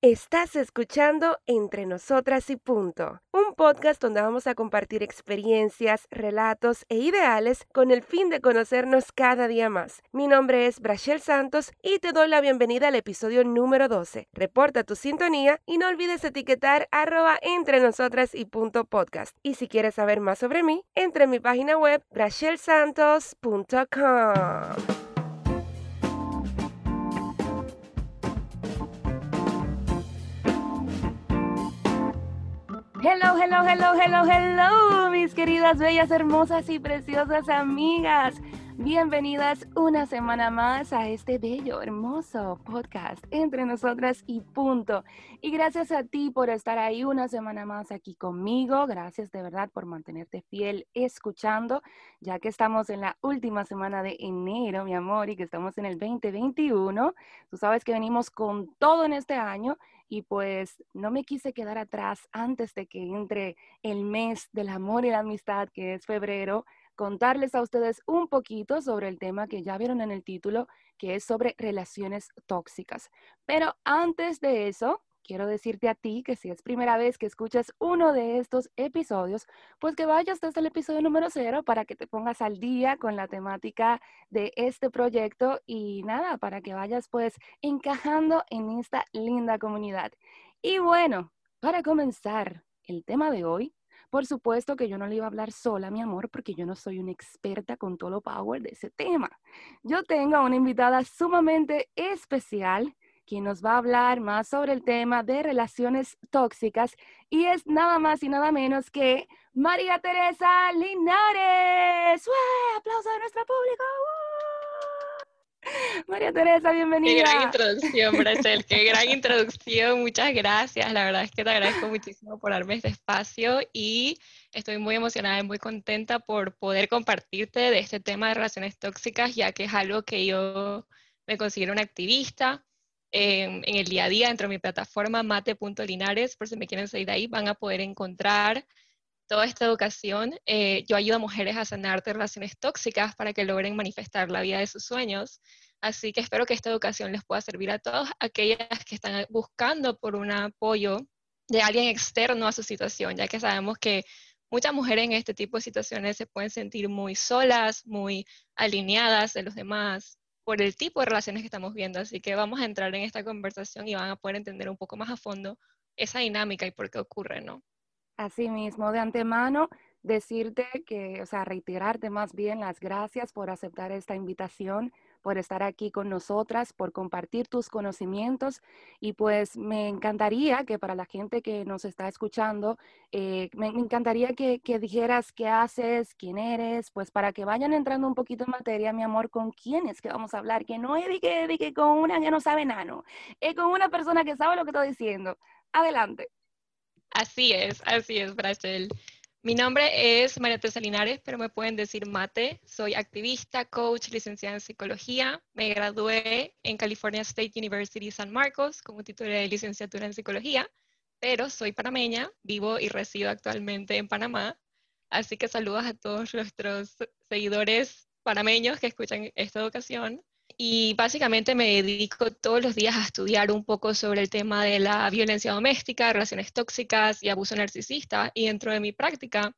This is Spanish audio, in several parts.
Estás escuchando Entre Nosotras y Punto, un podcast donde vamos a compartir experiencias, relatos e ideales con el fin de conocernos cada día más. Mi nombre es Brachel Santos y te doy la bienvenida al episodio número 12. Reporta tu sintonía y no olvides etiquetar arroba entre nosotras y punto podcast. Y si quieres saber más sobre mí, entre en mi página web brachelsantos.com. Hello, hello, hello, hello, hello, mis queridas, bellas, hermosas y preciosas amigas. Bienvenidas una semana más a este bello, hermoso podcast entre nosotras y punto. Y gracias a ti por estar ahí una semana más aquí conmigo. Gracias de verdad por mantenerte fiel escuchando, ya que estamos en la última semana de enero, mi amor, y que estamos en el 2021. Tú sabes que venimos con todo en este año y pues no me quise quedar atrás antes de que entre el mes del amor y la amistad, que es febrero, contarles a ustedes un poquito sobre el tema que ya vieron en el título, que es sobre relaciones tóxicas. Pero antes de eso, quiero decirte a ti que si es primera vez que escuchas uno de estos episodios, pues que vayas desde el episodio número cero para que te pongas al día con la temática de este proyecto y nada, para que vayas pues encajando en esta linda comunidad. Y bueno, para comenzar el tema de hoy, por supuesto que yo no le iba a hablar sola, mi amor, porque yo no soy una experta con todo lo power de ese tema. Yo tengo a una invitada sumamente especial quien nos va a hablar más sobre el tema de relaciones tóxicas y es nada más y nada menos que María Teresa Linares. ¡Wow! ¡Aplauso de nuestro público! María Teresa, bienvenida. Qué gran introducción, Brachel, qué gran introducción. Muchas gracias. La verdad es que te agradezco muchísimo por darme este espacio y estoy muy emocionada y muy contenta por poder compartirte de este tema de relaciones tóxicas, ya que es algo que yo me considero una activista, en, el día a día dentro de mi plataforma mate.linares, por si me quieren seguir ahí, van a poder encontrar toda esta educación. Eh, yo ayudo a mujeres a sanar de relaciones tóxicas para que logren manifestar la vida de sus sueños. Así que espero que esta educación les pueda servir a todas aquellas que están buscando por un apoyo de alguien externo a su situación, ya que sabemos que muchas mujeres en este tipo de situaciones se pueden sentir muy solas, muy alineadas de los demás, por el tipo de relaciones que estamos viendo. Así que vamos a entrar en esta conversación y van a poder entender un poco más a fondo esa dinámica y por qué ocurre, ¿no? Así mismo, de antemano, decirte que, o sea, reiterarte más bien las gracias por aceptar esta invitación por estar aquí con nosotras, por compartir tus conocimientos y pues me encantaría que para la gente que nos está escuchando, eh, me, encantaría que, dijeras qué haces, quién eres, pues para que vayan entrando un poquito en materia, mi amor, con quién es que vamos a hablar, que no es de que, con una que no sabe nano, es con una persona que sabe lo que estoy diciendo. Adelante. Así es, así es, Brachel. Mi nombre es María Teresa Linares, pero me pueden decir Mate. Soy activista, coach, licenciada en psicología. Me gradué en California State University San Marcos como título de licenciatura en psicología, pero soy panameña, vivo y resido actualmente en Panamá. Así que saludos a todos nuestros seguidores panameños que escuchan esta ocasión y básicamente me dedico todos los días a estudiar un poco sobre el tema de la violencia doméstica, relaciones tóxicas y abuso narcisista. Y dentro de mi práctica,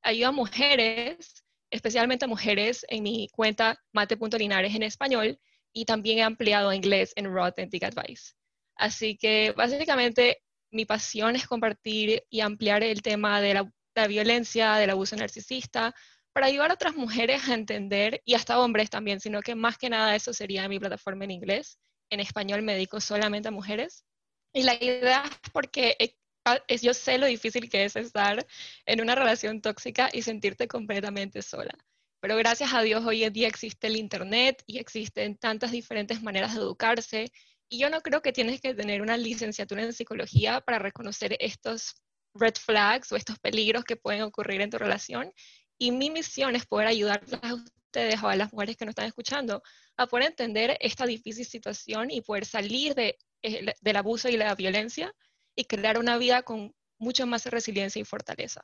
ayudo a mujeres, especialmente a mujeres en mi cuenta mate.linares en español y también he ampliado a inglés en Raw Authentic Advice. Así que básicamente mi pasión es compartir y ampliar el tema de la, la violencia, del abuso narcisista, para ayudar a otras mujeres a entender, y hasta hombres también, sino que más que nada eso sería mi plataforma en inglés. En español me dedico solamente a mujeres. Y la idea es porque es, yo sé lo difícil que es estar en una relación tóxica y sentirte completamente sola. Pero gracias a Dios hoy en día existe el Internet y existen tantas diferentes maneras de educarse. Y yo no creo que tienes que tener una licenciatura en psicología para reconocer estos red flags o estos peligros que pueden ocurrir en tu relación y mi misión es poder ayudarlas a ustedes o a las mujeres que nos están escuchando a poder entender esta difícil situación y poder salir de, eh, del abuso y la violencia y crear una vida con mucho más resiliencia y fortaleza.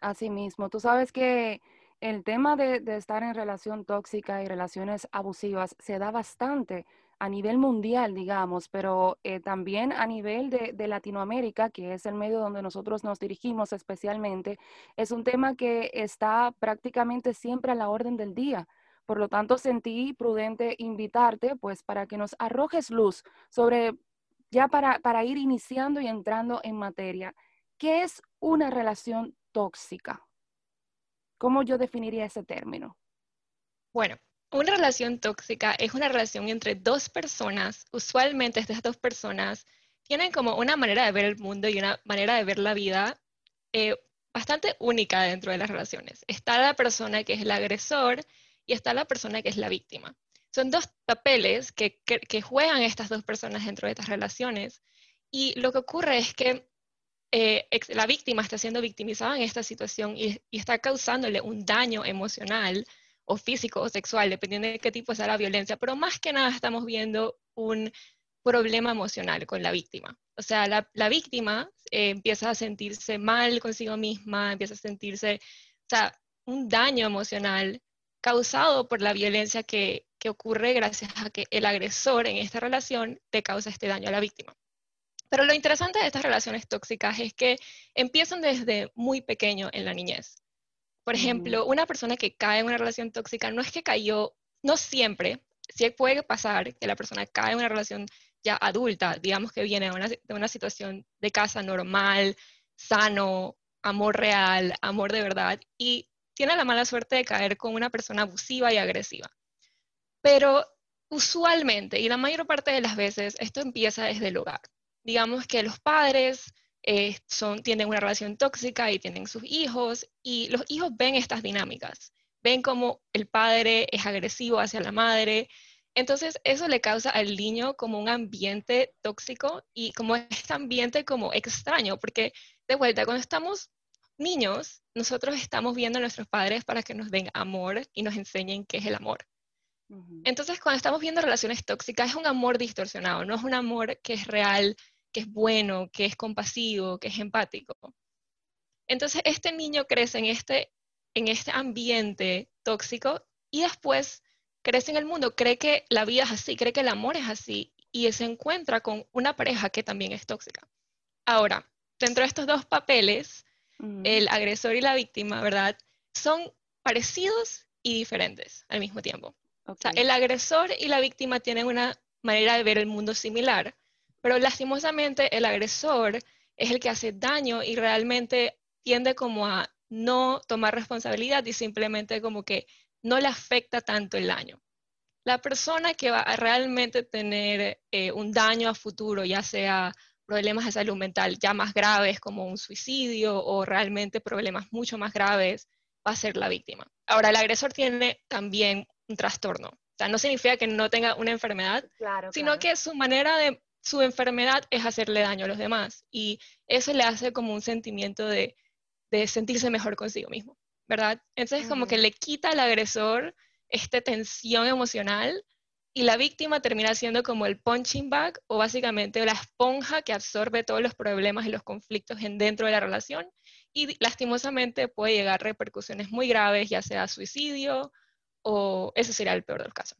Así mismo, tú sabes que el tema de, de estar en relación tóxica y relaciones abusivas se da bastante a nivel mundial, digamos, pero eh, también a nivel de, de, Latinoamérica, que es el medio donde nosotros nos dirigimos especialmente, es un tema que está prácticamente siempre a la orden del día. Por lo tanto, sentí prudente invitarte, pues, para que nos arrojes luz sobre, ya para, para ir iniciando y entrando en materia, ¿qué es una relación tóxica? ¿Cómo yo definiría ese término? Bueno, una relación tóxica es una relación entre dos personas. Usualmente estas dos personas tienen como una manera de ver el mundo y una manera de ver la vida eh, bastante única dentro de las relaciones. Está la persona que es el agresor y está la persona que es la víctima. Son dos papeles que, juegan estas dos personas dentro de estas relaciones. Y lo que ocurre es que eh, la víctima está siendo victimizada en esta situación y, y está causándole un daño emocional o físico o sexual, dependiendo de qué tipo sea la violencia, pero más que nada estamos viendo un problema emocional con la víctima. O sea, la, víctima eh, empieza a sentirse mal consigo misma, empieza a sentirse, o sea, un daño emocional causado por la violencia que, que ocurre gracias a que el agresor en esta relación te causa este daño a la víctima. Pero lo interesante de estas relaciones tóxicas es que empiezan desde muy pequeño en la niñez. Por ejemplo, una persona que cae en una relación tóxica no es que cayó, no siempre, sí puede pasar que la persona cae en una relación ya adulta, digamos que viene de una, de una situación de casa normal, sano, amor real, amor de verdad, y tiene la mala suerte de caer con una persona abusiva y agresiva. Pero usualmente, y la mayor parte de las veces, esto empieza desde el hogar. Digamos que los padres eh, son, tienen una relación tóxica y tienen sus hijos, y los hijos ven estas dinámicas, ven como el padre es agresivo hacia la madre, entonces eso le causa al niño como un ambiente tóxico y como este ambiente como extraño, porque de vuelta, cuando estamos niños, nosotros estamos viendo a nuestros padres para que nos den amor y nos enseñen qué es el amor. Entonces, cuando estamos viendo relaciones tóxicas, es un amor distorsionado, no es un amor que es real, que es bueno, que es compasivo, que es empático. Entonces, este niño crece en este, en este ambiente tóxico y después crece en el mundo, cree que la vida es así, cree que el amor es así y se encuentra con una pareja que también es tóxica. Ahora, dentro de estos dos papeles, el agresor y la víctima, ¿verdad? Son parecidos y diferentes al mismo tiempo. O sea, el agresor y la víctima tienen una manera de ver el mundo similar, pero lastimosamente el agresor es el que hace daño y realmente tiende como a no tomar responsabilidad y simplemente como que no le afecta tanto el daño. La persona que va a realmente tener eh, un daño a futuro, ya sea problemas de salud mental ya más graves como un suicidio o realmente problemas mucho más graves, va a ser la víctima. Ahora, el agresor tiene también un trastorno. O sea, no significa que no tenga una enfermedad, sino que su manera de su enfermedad es hacerle daño a los demás y eso le hace como un sentimiento de, sentirse mejor consigo mismo, ¿verdad? Entonces como que le quita al agresor esta tensión emocional y la víctima termina siendo como el punching bag o básicamente la esponja que absorbe todos los problemas y los conflictos dentro de la relación y lastimosamente puede llegar a repercusiones muy graves, ya sea suicidio o ese sería el peor de los casos.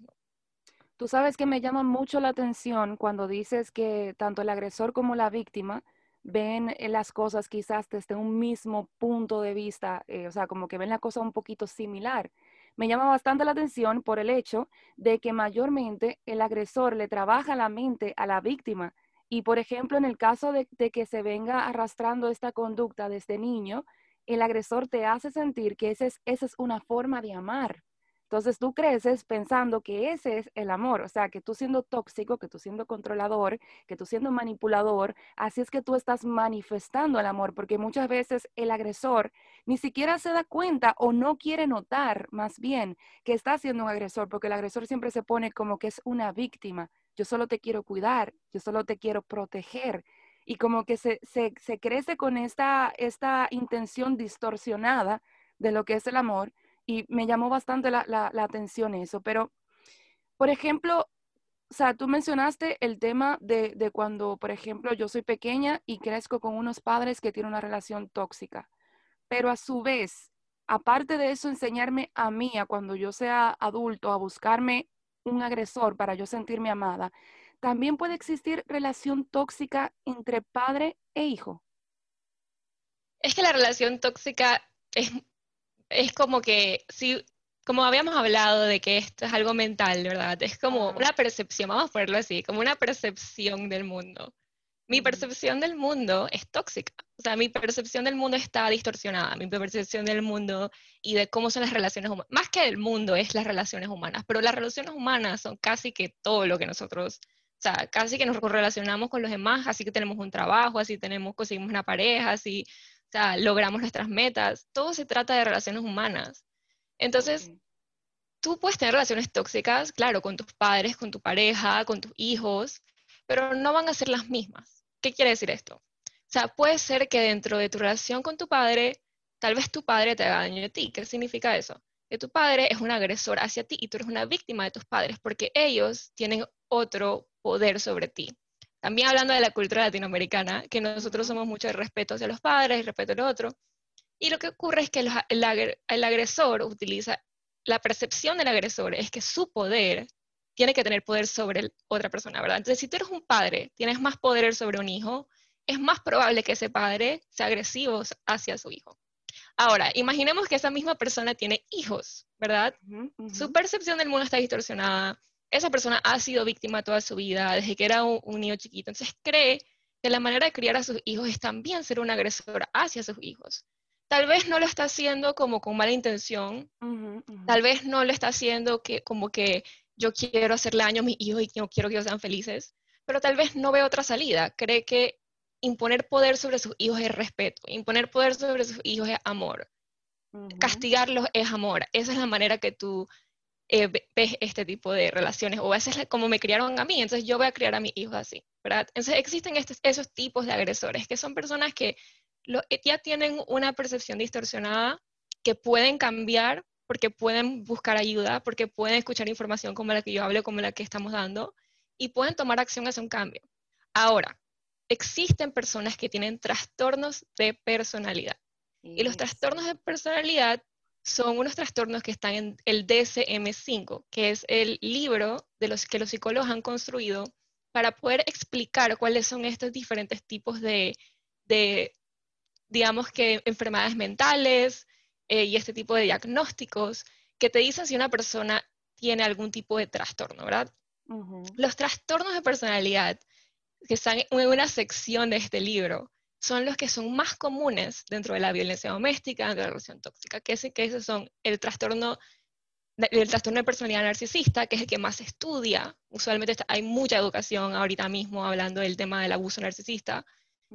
Tú sabes que me llama mucho la atención cuando dices que tanto el agresor como la víctima ven eh, las cosas quizás desde un mismo punto de vista, eh, o sea, como que ven la cosa un poquito similar. Me llama bastante la atención por el hecho de que mayormente el agresor le trabaja la mente a la víctima. Y, por ejemplo, en el caso de, que se venga arrastrando esta conducta desde niño, el agresor te hace sentir que es, esa es una forma de amar. Entonces tú creces pensando que ese es el amor, o sea, que tú siendo tóxico, que tú siendo controlador, que tú siendo manipulador, así es que tú estás manifestando el amor, porque muchas veces el agresor ni siquiera se da cuenta o no quiere notar más bien que está siendo un agresor, porque el agresor siempre se pone como que es una víctima. Yo solo te quiero cuidar, yo solo te quiero proteger. Y como que se, se, se crece con esta, esta intención distorsionada de lo que es el amor y me llamó bastante la, atención eso. Pero, por ejemplo, o sea, tú mencionaste el tema de, de, cuando, por ejemplo, yo soy pequeña y crezco con unos padres que tienen una relación tóxica. Pero a su vez, aparte de eso, enseñarme a mí, a cuando yo sea adulto, a buscarme un agresor para yo sentirme amada, también puede existir relación tóxica entre padre e hijo. Es que la relación tóxica es, es como que, si, como habíamos hablado de que esto es algo mental, ¿verdad? Es como una percepción, vamos a ponerlo así, como una percepción del mundo. Mi percepción del mundo es tóxica, o sea, mi percepción del mundo está distorsionada, mi percepción del mundo y de cómo son las relaciones humanas, más que del mundo es las relaciones humanas, pero las relaciones humanas son casi que todo lo que nosotros, o sea, casi que nos relacionamos con los demás, así que tenemos un trabajo, así tenemos, conseguimos una pareja, así, o sea, logramos nuestras metas, todo se trata de relaciones humanas. Entonces, tú puedes tener relaciones tóxicas, claro, con tus padres, con tu pareja, con tus hijos, pero no van a ser las mismas. ¿Qué quiere decir esto? O sea, puede ser que dentro de tu relación con tu padre, tal vez tu padre te haga daño a ti. ¿Qué significa eso? Que tu padre es un agresor hacia ti y tú eres una víctima de tus padres porque ellos tienen otro poder sobre ti. También hablando de la cultura latinoamericana, que nosotros somos mucho de respeto hacia los padres y respeto al otro. Y lo que ocurre es que el agresor utiliza la percepción del agresor es que su poder tiene que tener poder sobre otra persona, ¿verdad? Entonces, si tú eres un padre, tienes más poder sobre un hijo, es más probable que ese padre sea agresivo hacia su hijo. Ahora, imaginemos que esa misma persona tiene hijos, ¿verdad? Su percepción del mundo está distorsionada. Esa persona ha sido víctima toda su vida, desde que era un, un niño chiquito. Entonces cree que la manera de criar a sus hijos es también ser un agresor hacia sus hijos tal vez no lo está haciendo como con mala intención, tal vez no lo está haciendo que, como que yo quiero hacerle daño a mis hijos y no quiero que ellos sean felices, pero tal vez no ve otra salida. Cree que imponer poder sobre sus hijos es respeto, imponer poder sobre sus hijos es amor, castigarlos es amor. Esa es la manera que tú eh, ves este tipo de relaciones, o a veces como me criaron a mí, entonces yo voy a criar a mis hijos así, ¿verdad? Entonces existen esos tipos de agresores, que son personas que eh, ya tienen una percepción distorsionada que pueden cambiar porque pueden buscar ayuda, porque pueden escuchar información como la que yo hablo, como la que estamos dando, y pueden tomar acción hacia un cambio. Ahora, existen personas que tienen trastornos de personalidad. Y los trastornos de personalidad son unos trastornos que están en el DSM-5, que es el libro de los que los psicólogos han construido para poder explicar cuáles son estos diferentes tipos de, de digamos que enfermedades mentales eh, y este tipo de diagnósticos que te dicen si una persona tiene algún tipo de trastorno, ¿verdad? Los trastornos de personalidad que están en una sección de este libro son los que son más comunes dentro de la violencia doméstica, dentro de la relación tóxica, que, es, que esos son el trastorno, el trastorno de personalidad narcisista, que es el que más se estudia. Usualmente hay mucha educación ahorita mismo hablando del tema del abuso narcisista.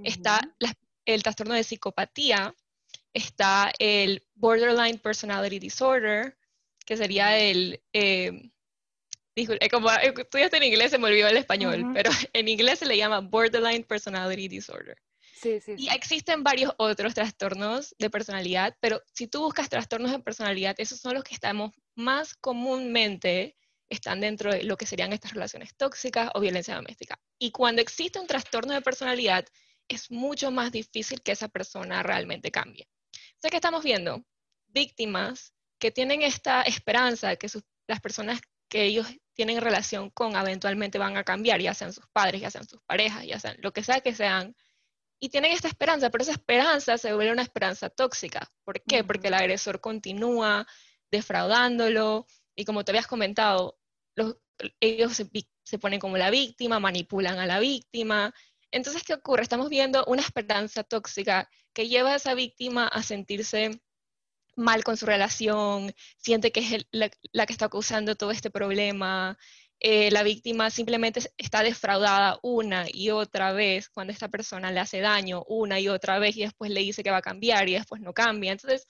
Está la, el trastorno de psicopatía, está el borderline personality disorder, que sería el, eh, eh como eh, estudiaste en inglés, se me olvidó el español, pero en inglés se le llama borderline personality disorder. Sí, sí, y existen varios otros trastornos de personalidad, pero si tú buscas trastornos de personalidad, esos son los que estamos más comúnmente están dentro de lo que serían estas relaciones tóxicas o violencia doméstica. Y cuando existe un trastorno de personalidad, es mucho más difícil que esa persona realmente cambie. O que estamos viendo víctimas que tienen esta esperanza de que las personas que ellos tienen relación con eventualmente van a cambiar, ya sean sus padres, ya sean sus parejas, ya sean lo que sea que sean, y tienen esta esperanza, pero esa esperanza se vuelve una esperanza tóxica. ¿Por qué? Porque el agresor continúa defraudándolo y como te habías comentado, ellos se, se, ponen como la víctima, manipulan a la víctima entonces, ¿qué ocurre? Estamos viendo una esperanza tóxica que lleva a esa víctima a sentirse mal con su relación, siente que es la, que está causando todo este problema. Eh, la víctima simplemente está defraudada una y otra vez cuando esta persona le hace daño una y otra vez y después le dice que va a cambiar y después no cambia. Entonces,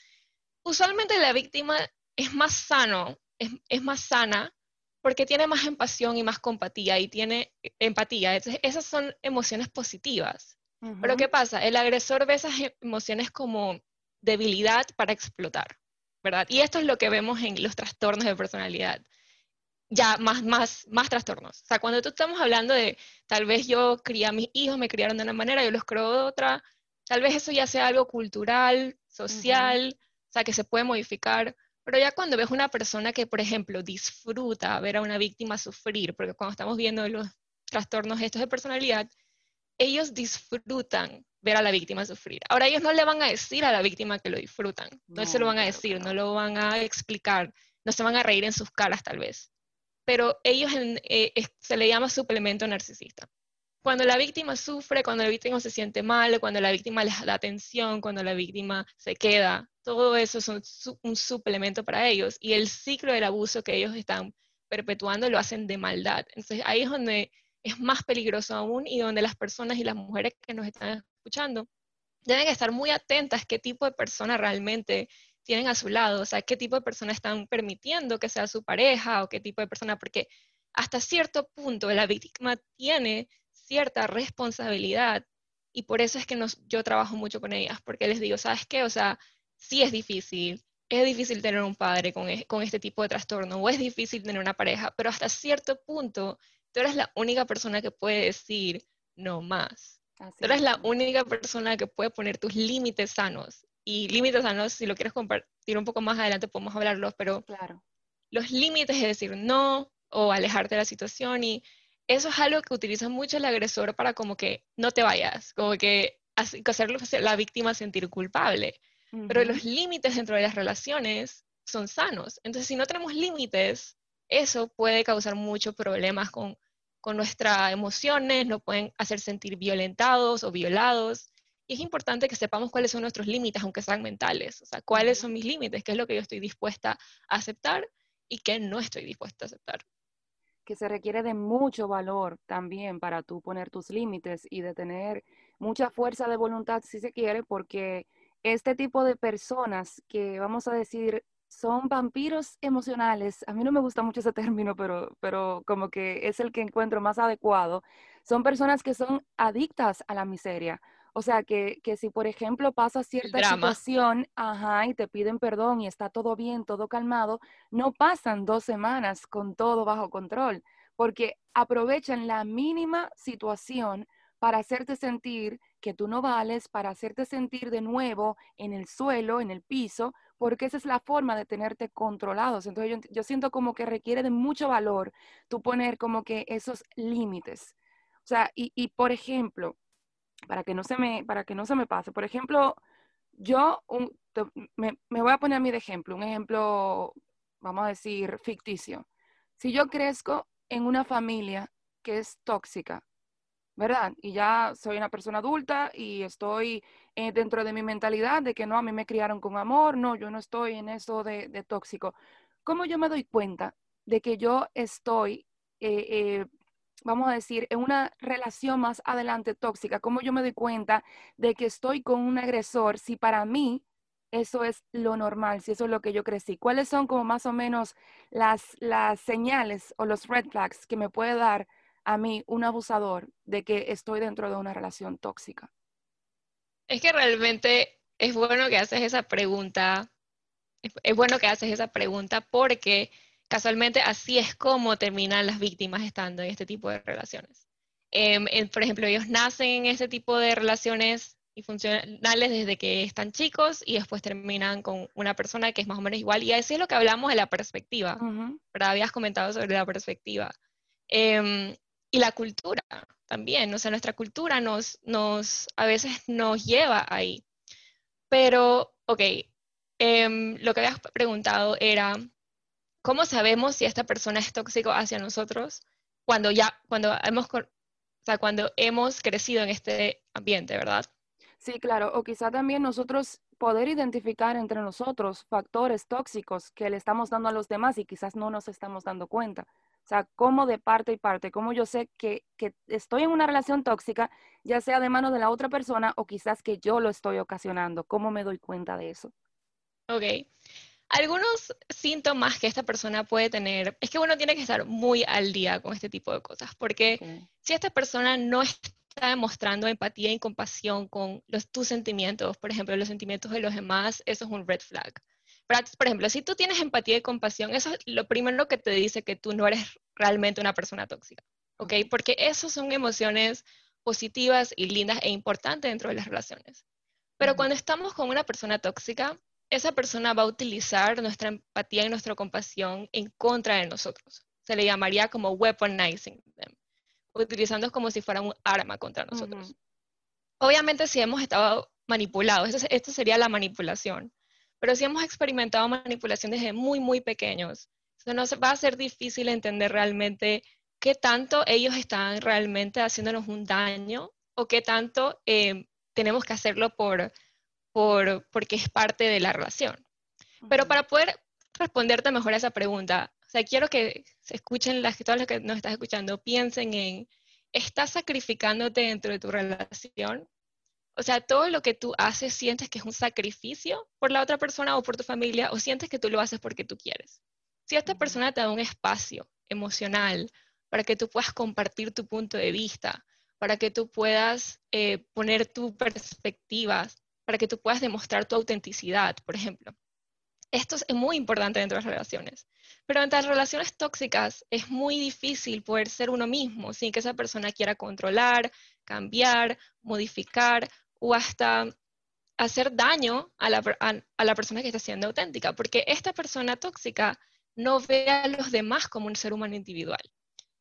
usualmente la víctima es más sano, es, es más sana porque tiene más empatía y más compatía y tiene empatía. Entonces, esas son emociones positivas. Pero ¿qué pasa? El agresor ve esas emociones como debilidad para explotar, ¿verdad? Y esto es lo que vemos en los trastornos de personalidad. Ya, más, más, más trastornos. O sea, cuando tú estamos hablando de, tal vez yo crié a mis hijos, me criaron de una manera, yo los creo de otra, tal vez eso ya sea algo cultural, social, o sea, que se puede modificar, Pero ya cuando ves una persona que, por ejemplo, disfruta ver a una víctima sufrir, porque cuando estamos viendo los trastornos estos de personalidad, ellos disfrutan ver a la víctima sufrir. Ahora ellos no le van a decir a la víctima que lo disfrutan, no, se lo van a decir, no lo van a explicar, no se van a reír en sus caras tal vez. Pero ellos eh, se le llama suplemento narcisista. Cuando la víctima sufre, cuando la víctima se siente mal, cuando la víctima les da atención, cuando la víctima se queda, todo eso es un suplemento para ellos y el ciclo del abuso que ellos están perpetuando lo hacen de maldad. Entonces ahí es donde es más peligroso aún y donde las personas y las mujeres que nos están escuchando deben estar muy atentas qué tipo de persona realmente tienen a su lado, o sea, qué tipo de persona están permitiendo que sea su pareja o qué tipo de persona, porque hasta cierto punto la víctima tiene cierta responsabilidad y por eso es que nos, yo trabajo mucho con ellas, porque les digo, ¿sabes qué? O sea, sí es difícil, es difícil tener un padre con, e, con este tipo de trastorno o es difícil tener una pareja, pero hasta cierto punto tú eres la única persona que puede decir no más. tú eres la única persona que puede poner tus límites sanos. Y límites sanos, si lo quieres compartir un poco más adelante, podemos hablarlos, pero claro. los límites es decir no o alejarte de la situación. Y eso es algo que utiliza mucho el agresor para como que no te vayas, como que hacerlo la víctima sentir culpable. Pero los límites dentro de las relaciones son sanos. Entonces, si no tenemos límites, eso puede causar muchos problemas con con nuestras emociones, nos pueden hacer sentir violentados o violados. Y es importante que sepamos cuáles son nuestros límites, aunque sean mentales. O sea, cuáles son mis límites, qué es lo que yo estoy dispuesta a aceptar y qué no estoy dispuesta a aceptar. Que se requiere de mucho valor también para tú poner tus límites y de tener mucha fuerza de voluntad, si se quiere, porque este tipo de personas que vamos a decir son vampiros emocionales. A mí no me gusta mucho ese término, pero, pero como que es el que encuentro más adecuado. Son personas que son adictas a la miseria. O sea, que, que si por ejemplo pasa cierta situación, ajá, y te piden perdón y está todo bien, todo calmado, no pasan dos semanas con todo bajo control, porque aprovechan la mínima situación para hacerte sentir que tú no vales, para hacerte sentir de nuevo en el suelo, en el piso, porque esa es la forma de tenerte controlados. Entonces yo, siento como que requiere de mucho valor tú poner como que esos límites. O sea, y, por ejemplo, para que no se me, para que no se me pase, por ejemplo, yo me, me voy a poner a mí de ejemplo, un ejemplo, vamos a decir, ficticio. Si yo crezco en una familia que es tóxica, ¿verdad? Y ya soy una persona adulta y estoy eh, dentro de mi mentalidad de que no, a mí me criaron con amor, no, yo no estoy en eso de, tóxico. ¿Cómo yo me doy cuenta de que yo estoy, eh, eh, vamos a decir, en una relación más adelante tóxica? ¿Cómo yo me doy cuenta de que estoy con un agresor si para mí eso es lo normal, si eso es lo que yo crecí? ¿Cuáles son como más o menos las, las señales o los red flags que me puede dar a mí un abusador de que estoy dentro de una relación tóxica? Es que realmente es bueno que haces esa pregunta, es, bueno que haces esa pregunta porque casualmente así es como terminan las víctimas estando en este tipo de relaciones. Em, por ejemplo, ellos nacen en este tipo de relaciones y funcionales desde que están chicos y después terminan con una persona que es más o menos igual. Y así es lo que hablamos de la perspectiva, pero habías comentado sobre la perspectiva. Em, y la cultura también, o sea, nuestra cultura nos, nos, a veces nos lleva ahí. Pero, ok, em, lo que habías preguntado era, ¿cómo sabemos si esta persona es tóxico hacia nosotros cuando ya, cuando hemos, o sea, cuando hemos crecido en este ambiente, verdad? Sí, claro, o quizá también nosotros poder identificar entre nosotros factores tóxicos que le estamos dando a los demás y quizás no nos estamos dando cuenta. O sea, cómo de parte y parte, cómo yo sé que, estoy en una relación tóxica, ya sea de mano de la otra persona o quizás que yo lo estoy ocasionando. ¿Cómo me doy cuenta de eso? Ok. Algunos síntomas que esta persona puede tener es que uno tiene que estar muy al día con este tipo de cosas, porque si esta persona no está demostrando empatía y compasión con los, tus sentimientos, por ejemplo, los sentimientos de los demás, eso es un red flag por ejemplo, si tú tienes empatía y compasión, eso es lo primero que te dice que tú no eres realmente una persona tóxica, ¿ok? Porque esas son emociones positivas y lindas e importantes dentro de las relaciones. Pero cuando estamos con una persona tóxica, esa persona va a utilizar nuestra empatía y nuestra compasión en contra de nosotros. Se le llamaría como weaponizing them, utilizando como si fuera un arma contra nosotros. Obviamente si hemos estado manipulados, esto, sería la manipulación, pero si hemos experimentado manipulación desde muy, muy pequeños, nos va a ser difícil entender realmente qué tanto ellos están realmente haciéndonos un daño o qué tanto eh, tenemos que hacerlo por, por, porque es parte de la relación. Pero para poder responderte mejor a esa pregunta, o sea, quiero que se escuchen las, todas las que nos estás escuchando, piensen en, ¿estás sacrificándote dentro de tu relación? O sea, todo lo que tú haces, sientes que es un sacrificio por la otra persona o por tu familia, o sientes que tú lo haces porque tú quieres. Si esta persona te da un espacio emocional para que tú puedas compartir tu punto de vista, para que tú puedas eh, poner tu perspectiva, para que tú puedas demostrar tu autenticidad, por ejemplo. Esto es muy importante dentro de las relaciones. Pero entre las relaciones tóxicas es muy difícil poder ser uno mismo sin que esa persona quiera controlar, cambiar, modificar o hasta hacer daño a la, a la persona que está siendo auténtica, porque esta persona tóxica no ve a los demás como un ser humano individual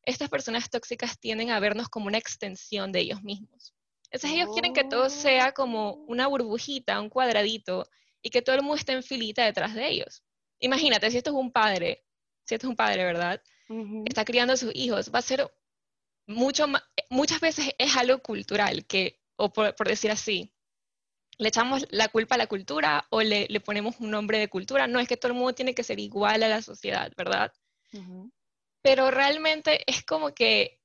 estas personas tóxicas tienden a vernos como una extensión de ellos mismos. Entonces ellos quieren que todo sea como oh. una burbujita, un cuadradito, y que todo el mundo esté en filita detrás de ellos. Imagínate, si esto es un padre, si esto es un padre, ¿verdad? Está criando a sus hijos, va a ser mucho muchas veces es algo cultural, que, o por, decir así, le echamos la culpa a la cultura o le, ponemos un nombre de cultura. No es que todo el mundo tiene que ser igual a la sociedad, ¿verdad? pero realmente es como que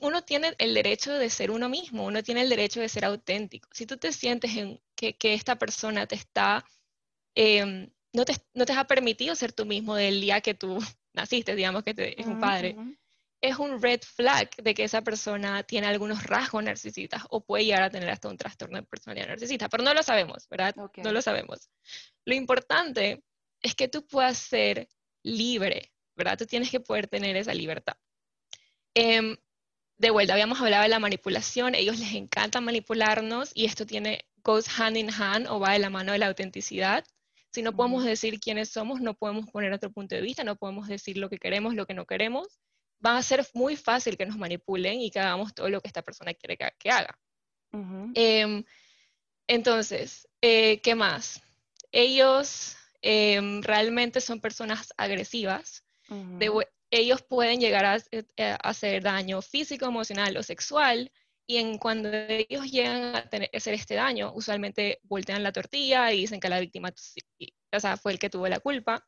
uno tiene el derecho de ser uno mismo, uno tiene el derecho de ser auténtico. Si tú te sientes en que, esta persona te está, em, no, te, no te ha permitido ser tú mismo del día que tú naciste, digamos que es un padre, es un red flag de que esa persona tiene algunos rasgos narcisistas o puede llegar a tener hasta un trastorno de personalidad narcisista, pero no lo sabemos, ¿verdad? No lo sabemos. Lo importante es que tú puedas ser libre ¿verdad? Tú tienes que poder tener esa libertad. Em, de vuelta, habíamos hablado de la manipulación, ellos les encanta manipularnos y esto tiene, goes hand in hand o va de la mano de la autenticidad. Si no podemos decir quiénes somos, no podemos poner otro punto de vista, no podemos decir lo que queremos, lo que no queremos, va a ser muy fácil que nos manipulen y que hagamos todo lo que esta persona quiere que, haga. Em, entonces, eh, ¿qué más? Ellos em, realmente son personas agresivas ellos pueden llegar a, eh, eh, hacer daño físico, emocional o sexual, y en cuando ellos llegan a, tener, hacer este daño, usualmente voltean la tortilla y dicen que la víctima o sea, fue el que tuvo la culpa.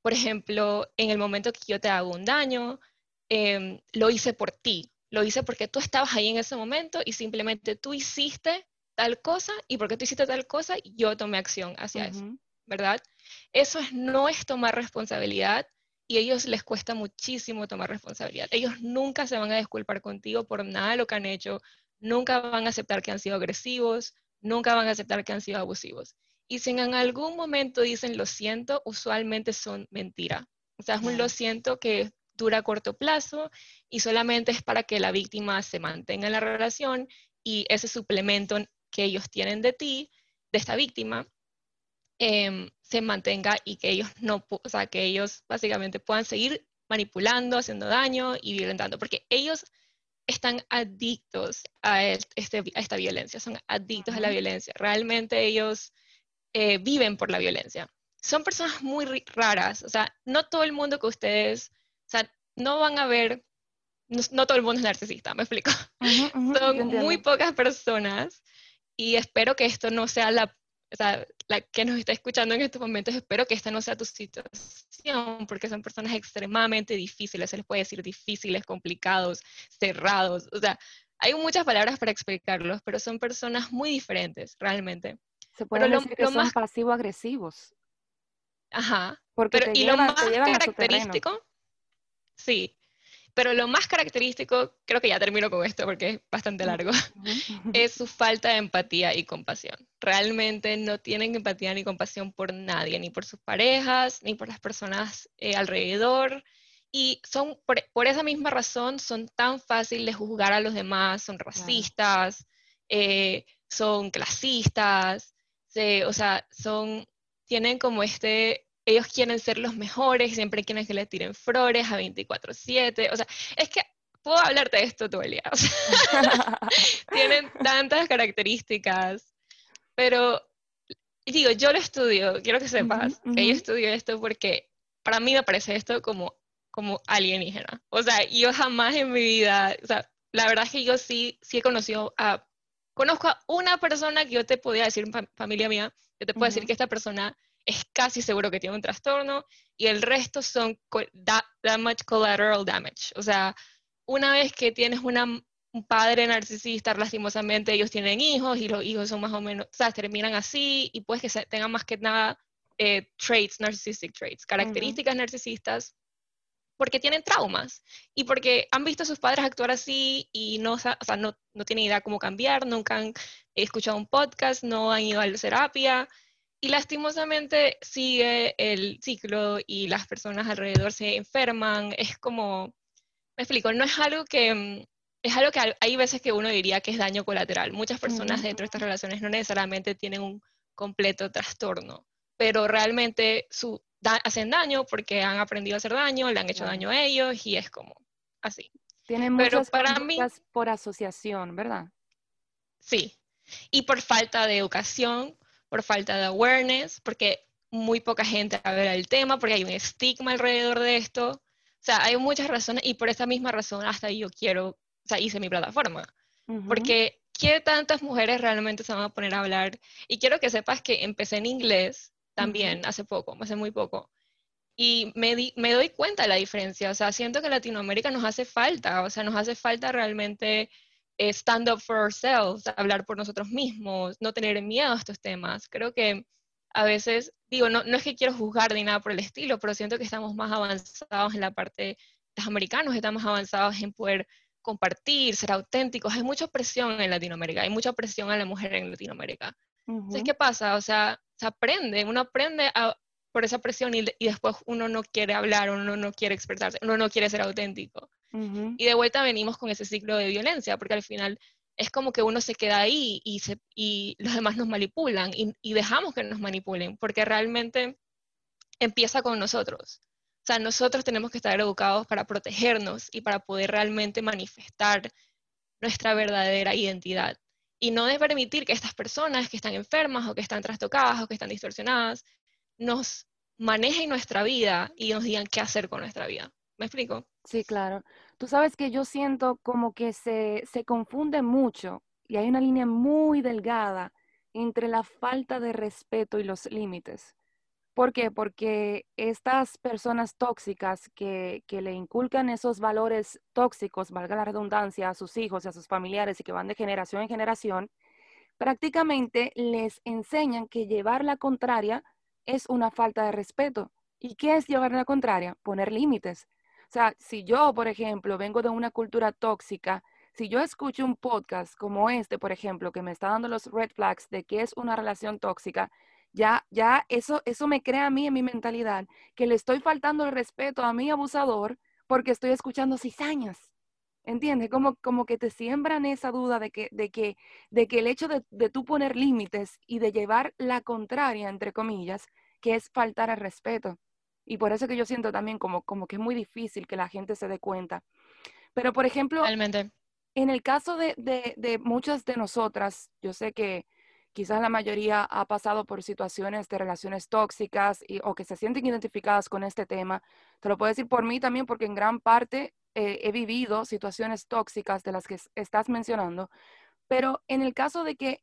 Por ejemplo, en el momento que yo te hago un daño, em, lo hice por ti, lo hice porque tú estabas ahí en ese momento y simplemente tú hiciste tal cosa y porque tú hiciste tal cosa, yo tomé acción hacia eso, ¿verdad? Eso es, no es tomar responsabilidad, y a ellos les cuesta muchísimo tomar responsabilidad. Ellos nunca se van a disculpar contigo por nada de lo que han hecho, nunca van a aceptar que han sido agresivos, nunca van a aceptar que han sido abusivos. Y si en algún momento dicen lo siento, usualmente son mentira. O sea, es un lo siento que dura a corto plazo y solamente es para que la víctima se mantenga en la relación y ese suplemento que ellos tienen de ti, de esta víctima, Em, se mantenga y que ellos no, o sea, que ellos básicamente puedan seguir manipulando, haciendo daño y violentando, porque ellos están adictos a, este, a esta violencia, son adictos a la violencia, realmente ellos eh, viven por la violencia. Son personas muy raras, o sea, no todo el mundo que ustedes, o sea, no van a ver, no, todo el mundo es narcisista, me explico. son muy pocas personas y espero que esto no sea la o sea, la que nos está escuchando en estos momentos, espero que esta no sea tu situación, porque son personas extremadamente difíciles, se les puede decir difíciles, complicados, cerrados, o sea, hay muchas palabras para explicarlos, pero son personas muy diferentes, realmente. Se puede decir que son pasivo-agresivos. Ajá. Porque pero, y lo más característico, sí, pero lo más característico, creo que ya termino con esto porque es bastante largo, es su falta de empatía y compasión. Realmente no tienen empatía ni compasión por nadie, ni por sus parejas, ni por las personas eh, alrededor. Y son, por, esa misma razón, son tan fáciles de juzgar a los demás, son racistas, eh, son clasistas, o sea, son, tienen como este, ellos quieren ser los mejores, siempre quieren que les tiren flores a 24/7, o sea, es que puedo hablarte de esto todo el día. tienen tantas características, pero digo, yo lo estudio, quiero que sepas que yo estudio esto porque para mí me parece esto como, como alienígena. O sea, yo jamás en mi vida, o sea, la verdad es que yo sí, sí he conocido a, conozco a una persona que yo te podía decir, familia mía, yo te puedo decir que esta persona es casi seguro que tiene un trastorno y el resto son much collateral damage. O sea, una vez que tienes una, un padre narcisista, lastimosamente ellos tienen hijos y los hijos son más o menos, o sea, terminan así y pues que tengan más que nada eh, traits, narcissistic traits, características narcisistas, porque tienen traumas y porque han visto a sus padres actuar así y no, o sea, no, no tienen idea cómo cambiar, nunca han escuchado un podcast, no han ido a la terapia y lastimosamente sigue el ciclo y las personas alrededor se enferman. Es como, me explico, no es algo que, mm, es algo que hay veces que uno diría que es daño colateral. Muchas personas dentro de estas relaciones no necesariamente tienen un completo trastorno, pero realmente su, hacen daño porque han aprendido a hacer daño, le han hecho daño a ellos y es como así. Tienen muchas para mí, por asociación, ¿verdad? Sí, y por falta de educación, por falta de awareness, porque muy poca gente habla el tema, porque hay un estigma alrededor de esto. O sea, hay muchas razones y por esa misma razón hasta yo quiero, o sea, hice mi plataforma. Porque ¿qué tantas mujeres realmente se van a poner a hablar? Y quiero que sepas que empecé en inglés también hace poco, hace muy poco. Y me, me doy cuenta de la diferencia. O sea, siento que Latinoamérica nos hace falta, o sea, nos hace falta realmente stand up for ourselves, hablar por nosotros mismos, no tener miedo a estos temas. Creo que a veces, digo, no, no es que quiero juzgar ni nada por el estilo, pero siento que estamos más avanzados en la parte, los americanos estamos avanzados en poder compartir, ser auténticos. Hay mucha presión en Latinoamérica, hay mucha presión a la mujer en Latinoamérica. Entonces, ¿qué pasa? O sea, se aprende, uno aprende por esa presión y, y, después uno no quiere hablar, uno no quiere expresarse, uno no quiere ser auténtico. Y de vuelta venimos con ese ciclo de violencia, porque al final es como que uno se queda ahí y, se, y los demás nos manipulan y, y, dejamos que nos manipulen, porque realmente empieza con nosotros. O sea, nosotros tenemos que estar educados para protegernos y para poder realmente manifestar nuestra verdadera identidad. Y no de permitir que estas personas que están enfermas o que están trastocadas o que están distorsionadas nos manejen nuestra vida y nos digan qué hacer con nuestra vida. ¿Me explico? Sí, claro. Tú sabes que yo siento como que se, se confunde mucho y hay una línea muy delgada entre la falta de respeto y los límites. ¿Por qué? Porque estas personas tóxicas que, que, le inculcan esos valores tóxicos, valga la redundancia, a sus hijos y a sus familiares y que van de generación en generación, prácticamente les enseñan que llevar la contraria es una falta de respeto. ¿Y qué es llevar la contraria? Poner límites. O sea, si yo, por ejemplo, vengo de una cultura tóxica, si yo escucho un podcast como este, por ejemplo, que me está dando los red flags de que es una relación tóxica, ya, ya eso, eso me crea a mí en mi mentalidad que le estoy faltando el respeto a mi abusador porque estoy escuchando cizañas. ¿Entiendes? Como, como que te siembran esa duda de que, de que, de que el hecho de, de tú poner límites y de llevar la contraria, entre comillas, que es faltar al respeto. Y por eso que yo siento también como, como que es muy difícil que la gente se dé cuenta. Pero, por ejemplo, Realmente. en el caso de, de, de muchas de nosotras, yo sé que quizás la mayoría ha pasado por situaciones de relaciones tóxicas y, o que se sienten identificadas con este tema. Te lo puedo decir por mí también porque en gran parte eh, he vivido situaciones tóxicas de las que estás mencionando. Pero en el caso de que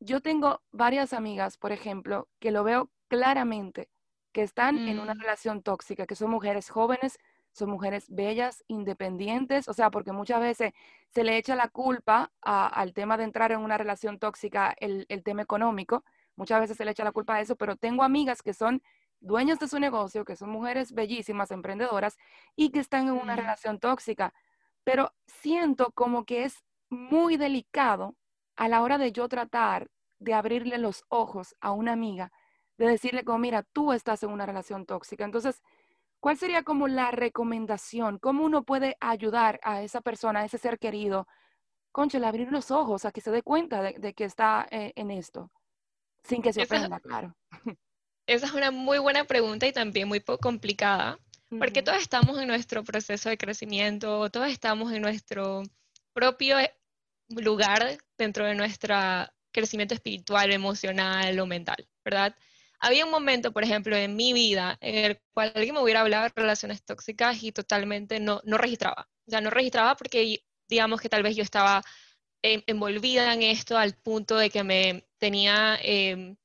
yo tengo varias amigas, por ejemplo, que lo veo claramente, que están en una Mm. relación tóxica, que son mujeres jóvenes, son mujeres bellas, independientes, o sea, porque muchas veces se le echa la culpa a- al tema de entrar en una relación tóxica, el, el tema económico, muchas veces se le echa la culpa a eso, pero tengo amigas que son dueñas de su negocio, que son mujeres bellísimas, emprendedoras, y que están en una Mm. relación tóxica, pero siento como que es muy delicado a la hora de yo tratar de abrirle los ojos a una amiga, de decirle como, mira, tú estás en una relación tóxica. Entonces, ¿cuál sería como la recomendación? ¿Cómo uno puede ayudar a esa persona, a ese ser querido, conchale, abrir los ojos, a que se dé cuenta de, de que está eh, en esto, sin que se ofenda, claro. esa es una muy buena pregunta y también muy complicada, porque todos estamos en nuestro proceso de crecimiento, todos estamos en nuestro propio eh, lugar dentro de nuestro crecimiento espiritual, emocional o mental, ¿verdad? Había un momento, por ejemplo, en mi vida en el cual alguien me hubiera hablado de relaciones tóxicas y totalmente no, no registraba. O sea, no registraba porque digamos que tal vez yo estaba envolvida en esto al punto de que me tenía em,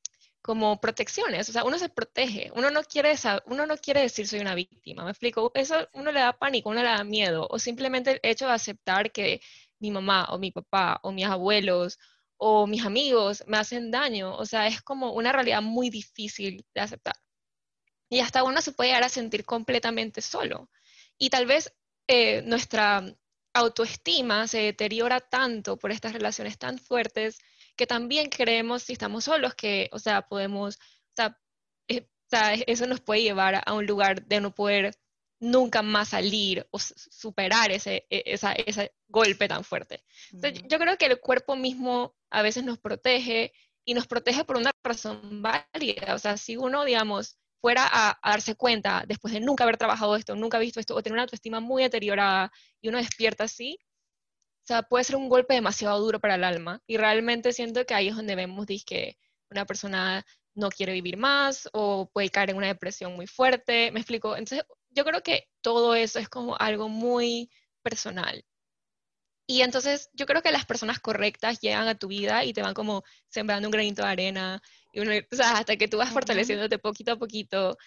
como protecciones, o sea, uno se protege, uno no quiere uno no quiere decir soy una víctima, me explico, eso uno le da pánico, uno le da miedo, o simplemente el hecho de aceptar que mi mamá o mi papá o mis abuelos o mis amigos me hacen daño, o sea, es como una realidad muy difícil de aceptar. Y hasta uno se puede llegar a sentir completamente solo. Y tal vez eh, nuestra autoestima se deteriora tanto por estas relaciones tan fuertes que también creemos si estamos solos que, o sea, podemos, eh, o sea, eso nos puede llevar a un lugar de no poder nunca más salir o superar ese, e, ese golpe tan fuerte. yo creo que el cuerpo mismo a veces nos protege y nos protege por una razón válida. O sea, si uno, digamos, fuera a, a, darse cuenta después de nunca haber trabajado esto, nunca visto esto, o tener una autoestima muy deteriorada y uno despierta así, o sea, puede ser un golpe demasiado duro para el alma. Y realmente siento que ahí es donde vemos que una persona no quiere vivir más o puede caer en una depresión muy fuerte. ¿Me explico? Entonces, yo creo que todo eso es como algo muy personal. Y entonces yo creo que las personas correctas llegan a tu vida y te van como sembrando un granito de arena, y o sea, hasta que tú vas fortaleciéndote poquito a poquito.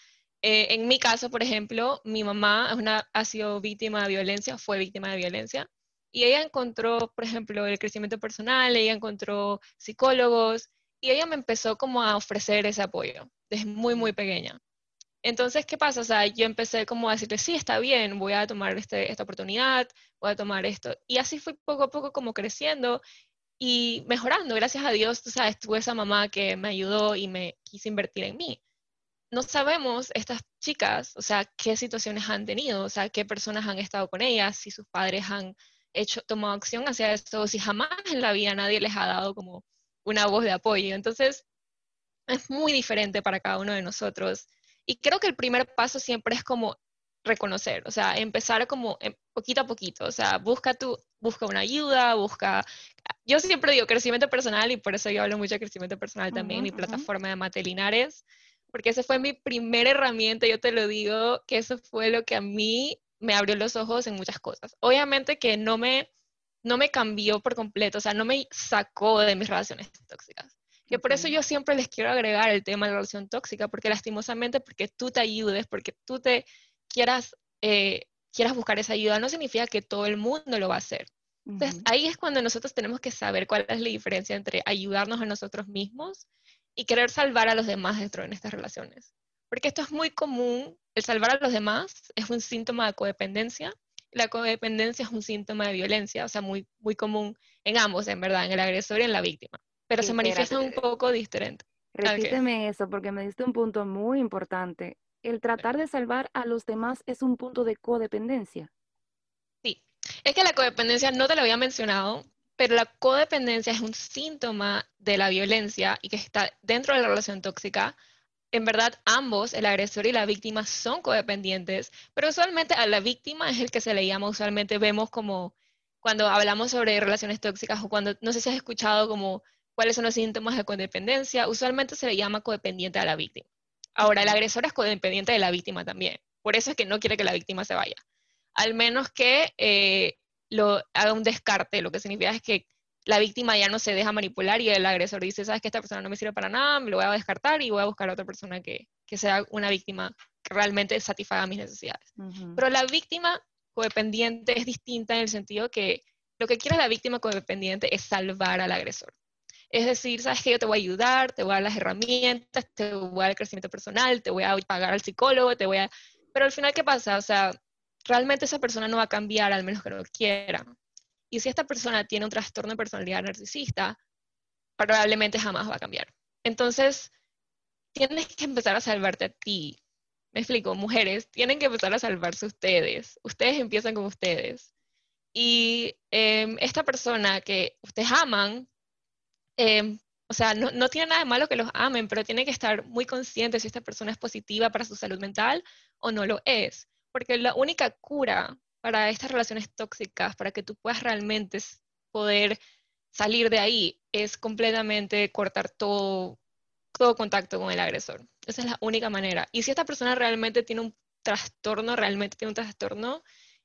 Eh, en mi caso, por ejemplo, mi mamá es una, ha sido víctima de violencia, fue víctima de violencia, y ella encontró, por ejemplo, el crecimiento personal, ella encontró psicólogos y ella me empezó como a ofrecer ese apoyo desde muy, muy pequeña. Entonces, ¿qué pasa? O sea, yo empecé como a decirle, sí, está bien, voy a tomar este, esta oportunidad, voy a tomar esto. Y así fui poco a poco como creciendo y mejorando. Gracias a Dios, tú sabes, tuve esa mamá que me ayudó y me quiso invertir en mí. No sabemos estas chicas, o sea, qué situaciones han tenido, o sea, qué personas han estado con ellas, si sus padres han hecho, tomado acción hacia esto, si jamás en la vida nadie les ha dado como una voz de apoyo. Entonces, es muy diferente para cada uno de nosotros. Y creo que el primer paso siempre es como reconocer, o sea, empezar como poquito a poquito, o sea, busca tu, busca una ayuda, busca, yo siempre digo crecimiento personal y por eso yo hablo mucho de crecimiento personal también, mi plataforma de Matelinares, porque esa fue mi primera herramienta, yo te lo digo, que eso fue lo que a mí me abrió los ojos en muchas cosas. Obviamente que no me, no me cambió por completo, o sea, no me sacó de mis relaciones tóxicas. Que por eso yo siempre les quiero agregar el tema de la relación tóxica, porque lastimosamente, porque tú te ayudes, porque tú te quieras, eh, quieras buscar esa ayuda, no significa que todo el mundo lo va a hacer. Entonces, ahí es cuando nosotros tenemos que saber cuál es la diferencia entre ayudarnos a nosotros mismos y querer salvar a los demás dentro de estas relaciones. Porque esto es muy común, el salvar a los demás es un síntoma de codependencia, la codependencia es un síntoma de violencia, o sea, muy, muy común en ambos, en verdad, en el agresor y en la víctima, pero se manifiesta un poco diferente. Repíteme eso, porque me diste un punto muy importante. El tratar de salvar a los demás es un punto de codependencia. Sí, es que la codependencia no te lo había mencionado, pero la codependencia es un síntoma de la violencia y que está dentro de la relación tóxica, en verdad ambos, el agresor y la víctima, son codependientes, pero usualmente a la víctima es el que se le llama, usualmente vemos como cuando hablamos sobre relaciones tóxicas o cuando, no sé si has escuchado como cuáles son los síntomas de codependencia, usualmente se le llama codependiente a la víctima. Ahora, el agresor es codependiente de la víctima también, por eso es que no quiere que la víctima se vaya, al menos que eh, haga un descarte, lo que significa es que la víctima ya no se deja manipular y el agresor dice, sabes que esta persona no me sirve para nada, me lo voy a descartar y voy a buscar a otra persona que, sea una víctima que realmente satisfaga mis necesidades. Pero la víctima codependiente es distinta en el sentido que lo que quiere la víctima codependiente es salvar al agresor. Es decir, sabes que yo te voy a ayudar, te voy a dar las herramientas, te voy a dar el crecimiento personal, te voy a pagar al psicólogo, te voy a... Pero al final, ¿qué pasa? O sea, realmente esa persona no va a cambiar al menos que no quiera. Y si esta persona tiene un trastorno de personalidad narcisista, probablemente jamás va a cambiar. Entonces, tienes que empezar a salvarte a ti. Me explico, mujeres, tienen que empezar a salvarse ustedes. Ustedes empiezan con ustedes. Y em, esta persona que ustedes aman, em, o sea, no, no, tiene nada de malo que los amen, pero tiene que estar muy consciente si esta persona es positiva para su salud mental o no lo es. Porque la única cura para estas relaciones tóxicas, para que tú puedas realmente poder salir de ahí, es completamente cortar todo, todo contacto con el agresor. Esa es la única manera. Y si esta persona realmente tiene un trastorno, realmente tiene un trastorno,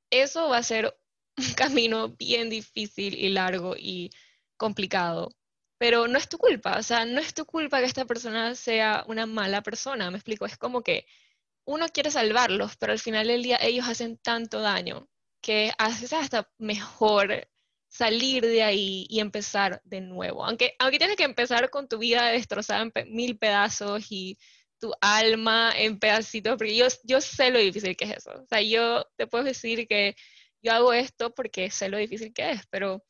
eso va a ser un camino bien difícil y largo y complicado pero no es tu culpa, o sea, no es tu culpa que esta persona sea una mala persona, me explico, es como que uno quiere salvarlos, pero al final del día ellos hacen tanto daño que haces hasta mejor salir de ahí y empezar de nuevo. Aunque, aunque tienes que empezar con tu vida destrozada en mil pedazos y tu alma en pedacitos, porque yo, yo sé lo difícil que es eso. O sea, yo te puedo decir que yo hago esto porque sé lo difícil que es, pero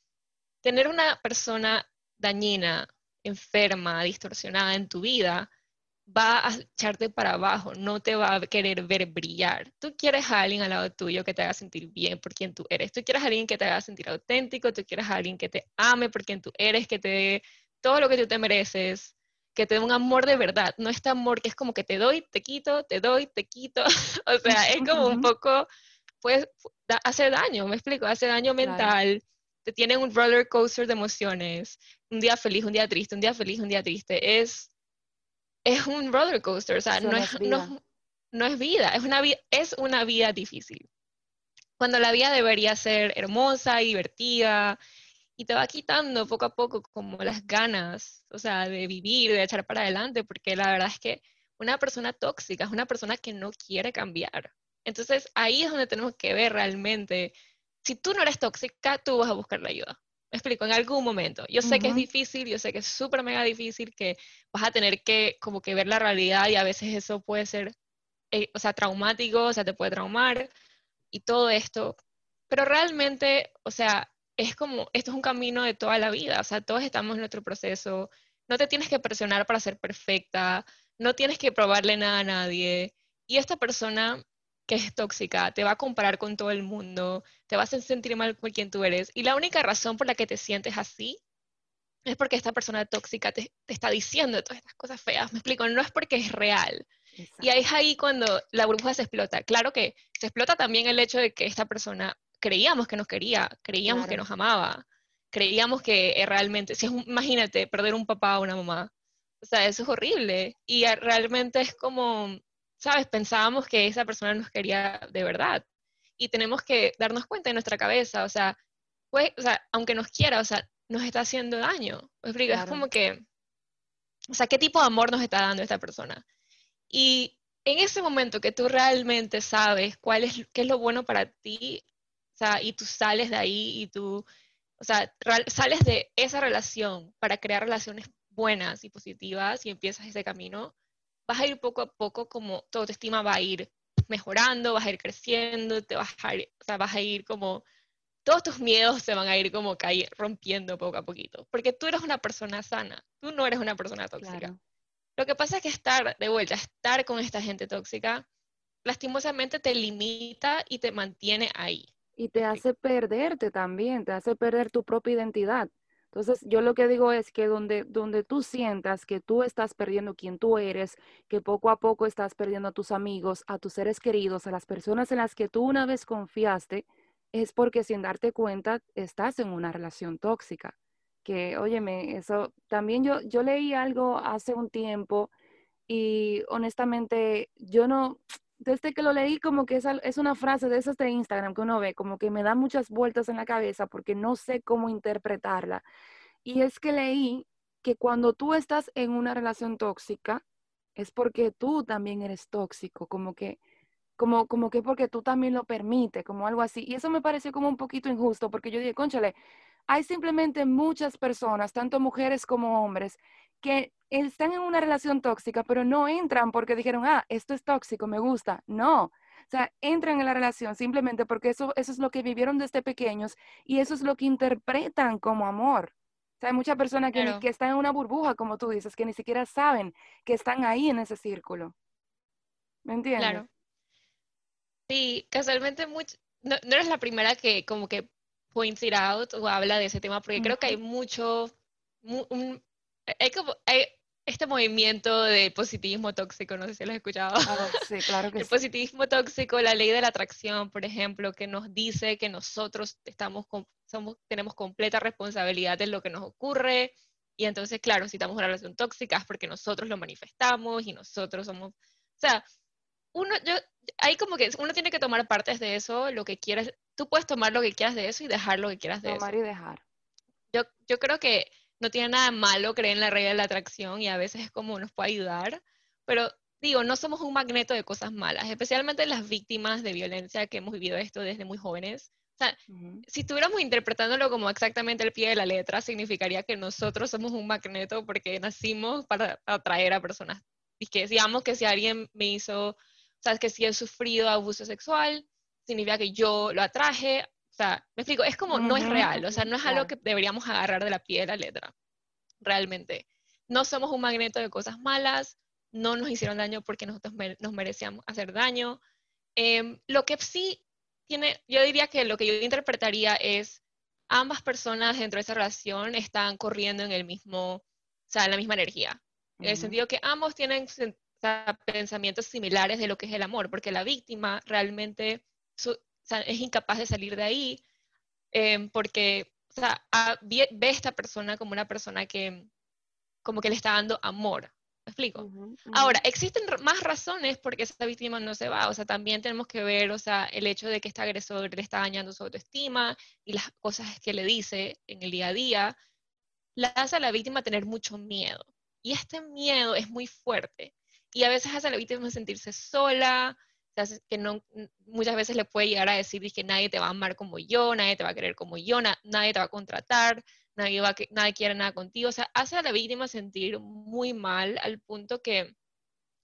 tener una persona dañina, enferma, distorsionada en tu vida, va a echarte para abajo, no te va a querer ver brillar. Tú quieres a alguien al lado tuyo que te haga sentir bien por quien tú eres. Tú quieres a alguien que te haga sentir auténtico, tú quieres a alguien que te ame por quien tú eres, que te dé todo lo que tú te mereces, que te dé un amor de verdad. No este amor que es como que te doy, te quito, te doy, te quito. o sea, es como un poco, pues, hace daño, me explico, hace daño mental te tienen un roller coaster de emociones, un día feliz, un día triste, un día feliz, un día triste. Es, es un roller coaster, o sea, no es, no, no es, vida, es una, es una vida difícil. Cuando la vida debería ser hermosa y divertida, y te va quitando poco a poco como las ganas, o sea, de vivir, de echar para adelante, porque la verdad es que una persona tóxica es una persona que no quiere cambiar. Entonces ahí es donde tenemos que ver realmente si tú no eres tóxica, tú vas a buscar la ayuda. Me explico, en algún momento. Yo sé que es difícil, yo sé que es súper mega difícil, que vas a tener que como que ver la realidad y a veces eso puede ser, eh, o sea, traumático, o sea, te puede traumar y todo esto. Pero realmente, o sea, es como, esto es un camino de toda la vida, o sea, todos estamos en nuestro proceso, no te tienes que presionar para ser perfecta, no tienes que probarle nada a nadie. Y esta persona que es tóxica, te va a comparar con todo el mundo, te vas a sentir mal con quien tú eres. Y la única razón por la que te sientes así es porque esta persona tóxica te, está diciendo todas estas cosas feas. Me explico, no es porque es real. Y ahí es ahí cuando la burbuja se explota. Claro que se explota también el hecho de que esta persona creíamos que nos quería, creíamos que nos amaba, creíamos que eh, realmente, si es imagínate, perder un papá o una mamá. O sea, eso es horrible. Y realmente es como, ¿sabes? Pensábamos que esa persona nos quería de verdad. Y tenemos que darnos cuenta en nuestra cabeza, o sea, pues, o sea, aunque nos quiera, o sea, nos está haciendo daño. Es como que, o sea, ¿qué tipo de amor nos está dando esta persona? Y en ese momento que tú realmente sabes cuál es, qué es lo bueno para ti, o sea, y tú sales de ahí y tú, o sea, sales de esa relación para crear relaciones buenas y positivas y empiezas ese camino, vas a ir poco a poco como tu autoestima va a ir mejorando, vas a ir creciendo, te vas a ir, o sea, vas a ir como, todos tus miedos se van a ir como caer, rompiendo poco a poquito, porque tú eres una persona sana, tú no eres una persona tóxica. Lo que pasa es que estar de vuelta, estar con esta gente tóxica, lastimosamente te limita y te mantiene ahí. Y te hace perderte también, te hace perder tu propia identidad. Entonces, yo lo que digo es que donde, donde tú sientas que tú estás perdiendo quien tú eres, que poco a poco estás perdiendo a tus amigos, a tus seres queridos, a las personas en las que tú una vez confiaste, es porque sin darte cuenta estás en una relación tóxica. Que, óyeme, eso también yo, yo leí algo hace un tiempo y honestamente yo no, desde que lo leí como que es, es una frase de esas de Instagram que uno ve, como que me da muchas vueltas en la cabeza porque no sé cómo interpretarla. Y es que leí que cuando tú estás en una relación tóxica, es porque tú también eres tóxico, como que, como, como que porque tú también lo permites, como algo así. Y eso me pareció como un poquito injusto, porque yo dije, conchale, hay simplemente muchas personas, tanto mujeres como hombres, que están en una relación tóxica, pero no entran porque dijeron, ah, esto es tóxico, me gusta. No. O sea, entran en la relación simplemente porque eso, eso es lo que vivieron desde pequeños y eso es lo que interpretan como amor. O sea, hay muchas personas que, que están en una burbuja, como tú dices, que ni siquiera saben que están ahí en ese círculo. ¿Me entiendes? Claro. Sí, casualmente mucho, no, eres la primera que como que points it out o habla de ese tema, porque creo que hay mucho, hay como, hay este movimiento de positivismo tóxico, no sé si lo has escuchado. Oh, sí, claro que el sí. positivismo tóxico, la ley de la atracción, por ejemplo, que nos dice que nosotros estamos somos, tenemos completa responsabilidad de lo que nos ocurre. Y entonces, claro, si estamos en una relación tóxica es porque nosotros lo manifestamos y nosotros somos, o sea, uno, yo, hay como que uno tiene que tomar partes de eso, lo que quieras, tú puedes tomar lo que quieras de eso y dejar lo que quieras de tomar eso. y dejar. Yo, yo creo que no tiene nada malo creer en la regla de la atracción y a veces es como nos puede ayudar, pero digo, no somos un magneto de cosas malas, especialmente las víctimas de violencia que hemos vivido esto desde muy jóvenes. O sea, si estuviéramos interpretándolo como exactamente el pie de la letra, significaría que nosotros somos un magneto porque nacimos para atraer a personas. Y que digamos que si alguien me hizo, o sea, que si he sufrido abuso sexual, significa que yo lo atraje o sea, me explico, es como, no es real, o sea, no es algo que deberíamos agarrar de la pie de la letra, realmente. No somos un magneto de cosas malas, no nos hicieron daño porque nosotros nos merecíamos hacer daño. Em, lo que sí tiene, yo diría que lo que yo interpretaría es, ambas personas dentro de esa relación están corriendo en el mismo, o sea, en la misma energía. En el sentido que ambos tienen pensamientos similares de lo que es el amor, porque la víctima realmente es incapaz de salir de ahí em, porque o sea, ve, a esta persona como una persona que como que le está dando amor. ¿Me explico? Ahora, existen más razones por qué esa víctima no se va. O sea, también tenemos que ver, o sea, el hecho de que este agresor le está dañando su autoestima y las cosas que le dice en el día a día, la hace a la víctima tener mucho miedo. Y este miedo es muy fuerte. Y a veces hace a la víctima sentirse sola, que no, muchas veces le puede llegar a decir que nadie te va a amar como yo, nadie te va a querer como yo, nadie te va a contratar, nadie, va nadie quiere nada contigo. O sea, hace a la víctima sentir muy mal al punto que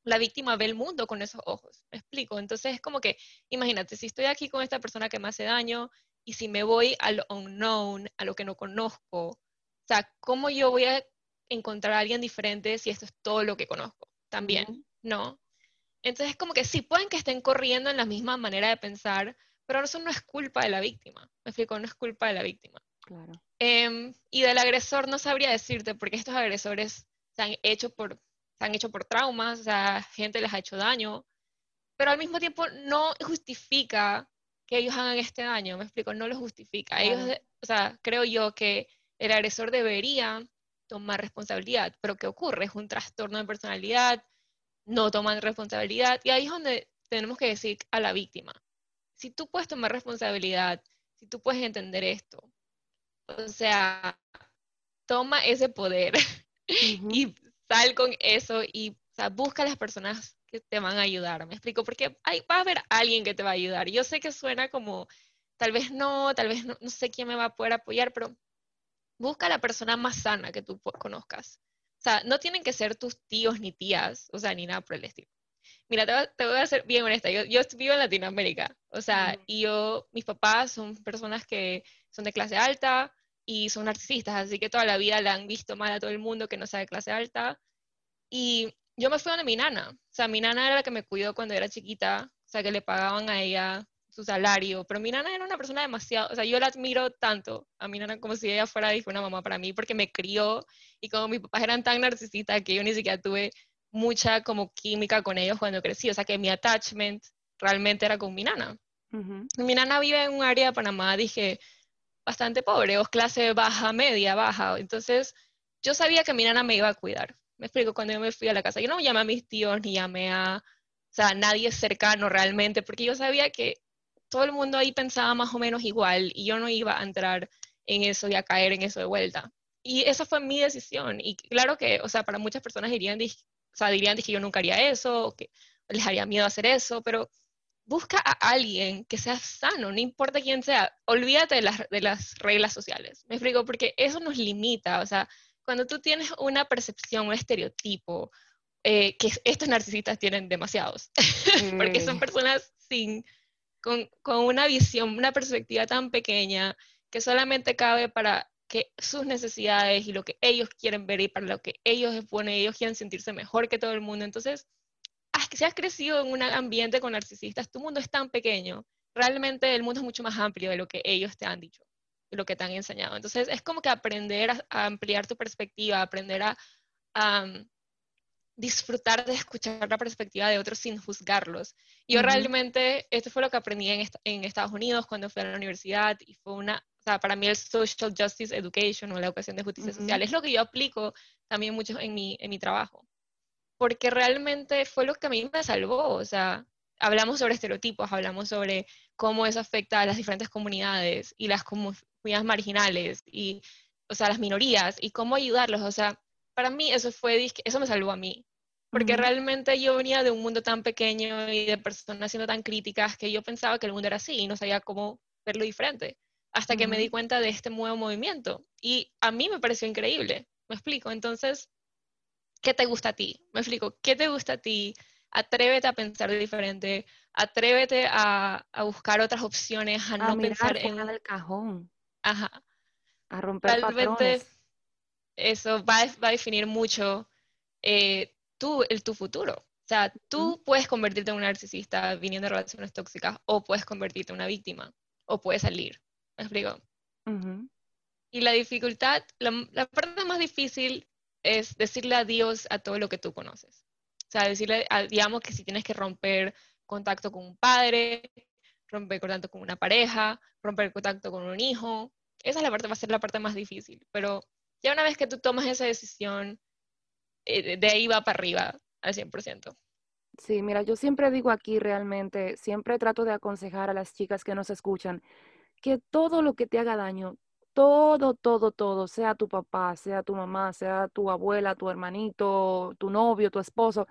la víctima ve el mundo con esos ojos. ¿Me explico? Entonces es como que, imagínate, si estoy aquí con esta persona que me hace daño y si me voy al unknown, a lo que no conozco, o sea, ¿cómo yo voy a encontrar a alguien diferente si esto es todo lo que conozco? También, ¿no? Entonces, es como que sí, pueden que estén corriendo en la misma manera de pensar, pero eso no es culpa de la víctima. Me explico, no es culpa de la víctima. Claro. Em, y del agresor no sabría decirte, porque estos agresores se han hecho por, se han hecho por traumas, o sea, gente les ha hecho daño, pero al mismo tiempo no justifica que ellos hagan este daño, me explico, no lo justifica. Ellos, o sea, creo yo que el agresor debería tomar responsabilidad, pero ¿qué ocurre? Es un trastorno de personalidad, no toman responsabilidad. Y ahí es donde tenemos que decir a la víctima, si tú puedes tomar responsabilidad, si tú puedes entender esto, o sea, toma ese poder y sal con eso y busca a las personas que te van a ayudar. Me explico, porque hay, va a haber alguien que te va a ayudar. Yo sé que suena como, tal vez no, tal vez no, no sé quién me va a poder apoyar, pero busca a la persona más sana que tú conozcas. O sea, no tienen que ser tus tíos ni tías, o sea, ni nada por el estilo. Mira, te, voy a ser bien honesta, yo, yo vivo en Latinoamérica, o sea, y yo, mis papás son personas que son de clase alta y son narcisistas, así que toda la vida la han visto mal a todo el mundo que no sea de clase alta. Y yo me fui donde mi nana, o sea, mi nana era la que me cuidó cuando era chiquita, o sea, que le pagaban a ella su salario, pero mi nana era una persona demasiado, o sea, yo la admiro tanto a mi nana como si ella fuera una mamá para mí, porque me crió y como mis papás eran tan narcisistas que yo ni siquiera tuve mucha como química con ellos cuando crecí, o sea, que mi attachment realmente era con mi nana. Mi nana vive en un área de Panamá, dije, bastante pobre, o clase baja, media, baja, entonces yo sabía que mi nana me iba a cuidar. Me explico, cuando yo me fui a la casa, yo no llamé a mis tíos ni llamé a, o sea, nadie cercano realmente, porque yo sabía que todo el mundo ahí pensaba más o menos igual y yo no iba a entrar en eso y a caer en eso de vuelta. Y esa fue mi decisión. Y claro que, o sea, para muchas personas dirían, o sea, dirían que yo nunca haría eso, o que les haría miedo hacer eso, pero busca a alguien que sea sano, no importa quién sea. Olvídate de las, de las reglas sociales. Me explico, porque eso nos limita. O sea, cuando tú tienes una percepción, un estereotipo, eh, que estos narcisistas tienen demasiados, porque son personas sin con, una visión, una perspectiva tan pequeña que solamente cabe para que sus necesidades y lo que ellos quieren ver y para lo que ellos bueno, ellos quieren sentirse mejor que todo el mundo. Entonces, si has crecido en un ambiente con narcisistas, tu mundo es tan pequeño. Realmente el mundo es mucho más amplio de lo que ellos te han dicho. lo que te han enseñado. Entonces es como que aprender a, ampliar tu perspectiva, aprender a, disfrutar de escuchar la perspectiva de otros sin juzgarlos. Yo realmente, esto fue lo que aprendí en, en, Estados Unidos cuando fui a la universidad y fue una, o sea, para mí el Social Justice Education o la educación de justicia social es lo que yo aplico también mucho en mi, en mi trabajo. Porque realmente fue lo que a mí me salvó, o sea, hablamos sobre estereotipos, hablamos sobre cómo eso afecta a las diferentes comunidades y las comunidades marginales y, o sea, las minorías y cómo ayudarlos. O sea, para mí eso fue, eso me salvó a mí. Porque realmente yo venía de un mundo tan pequeño y de personas siendo tan críticas que yo pensaba que el mundo era así y no sabía cómo verlo diferente. Hasta que me di cuenta de este nuevo movimiento. Y a mí me pareció increíble. ¿Me explico? Entonces, ¿qué te gusta a ti? Me explico, ¿qué te gusta a ti? atrévete a pensar diferente, atrévete a, buscar otras opciones, a, no pensar en el cajón. Ajá. A romper patrones. Eso va, a definir mucho eh, tú, el, tu futuro. O sea, tú puedes convertirte en un narcisista viniendo de relaciones tóxicas o puedes convertirte en una víctima o puedes salir. ¿Me explico? Y la dificultad, la parte más difícil es decirle adiós a todo lo que tú conoces. O sea, decirle, digamos que si tienes que romper contacto con un padre, romper contacto con una pareja, romper contacto con un hijo, esa es la parte, va a ser la parte más difícil. Pero ya una vez que tú tomas esa decisión, de ahí va para arriba al 100%. Sí, mira, yo siempre digo aquí realmente, siempre trato de aconsejar a las chicas que nos escuchan que todo lo que te haga daño, todo, todo, todo, sea tu papá, sea tu mamá, sea tu abuela, tu hermanito, tu novio, tu esposo,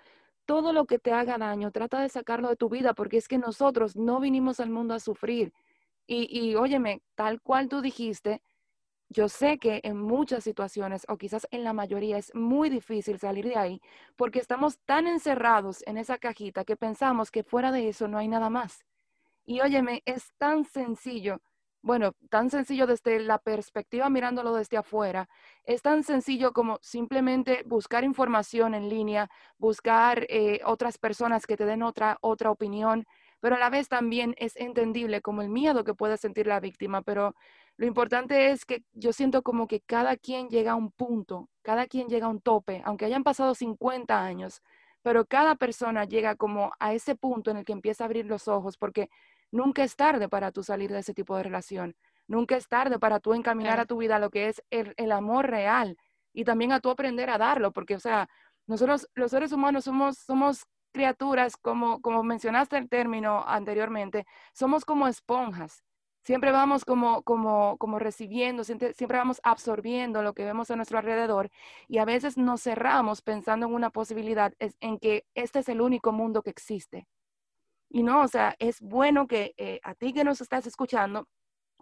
todo lo que te haga daño, trata de sacarlo de tu vida, porque es que nosotros no vinimos al mundo a sufrir. Y, y óyeme, tal cual tú dijiste, yo sé que en muchas situaciones, o quizás en la mayoría, es muy difícil salir de ahí, porque estamos tan encerrados en esa cajita que pensamos que fuera de eso no hay nada más. Y óyeme, es tan sencillo bueno, tan sencillo desde la perspectiva mirándolo desde afuera, es tan sencillo como simplemente buscar información en línea, buscar eh, otras personas que te den otra, otra opinión, pero a la vez también es entendible como el miedo que puede sentir la víctima, pero lo importante es que yo siento como que cada quien llega a un punto, cada quien llega a un tope, aunque hayan pasado 50 años, pero cada persona llega como a ese punto en el que empieza a abrir los ojos, porque Nunca es tarde para tú salir de ese tipo de relación. Nunca es tarde para tú encaminar a tu vida lo que es el, amor real y también a tú aprender a darlo, porque, o sea, nosotros los seres humanos somos, somos criaturas, como, como mencionaste el término anteriormente, somos como esponjas. Siempre vamos como, como, como recibiendo, siempre, vamos absorbiendo lo que vemos a nuestro alrededor y a veces nos cerramos pensando en una posibilidad, en que este es el único mundo que existe. Y no, o sea, es bueno que eh, a ti que nos estás escuchando,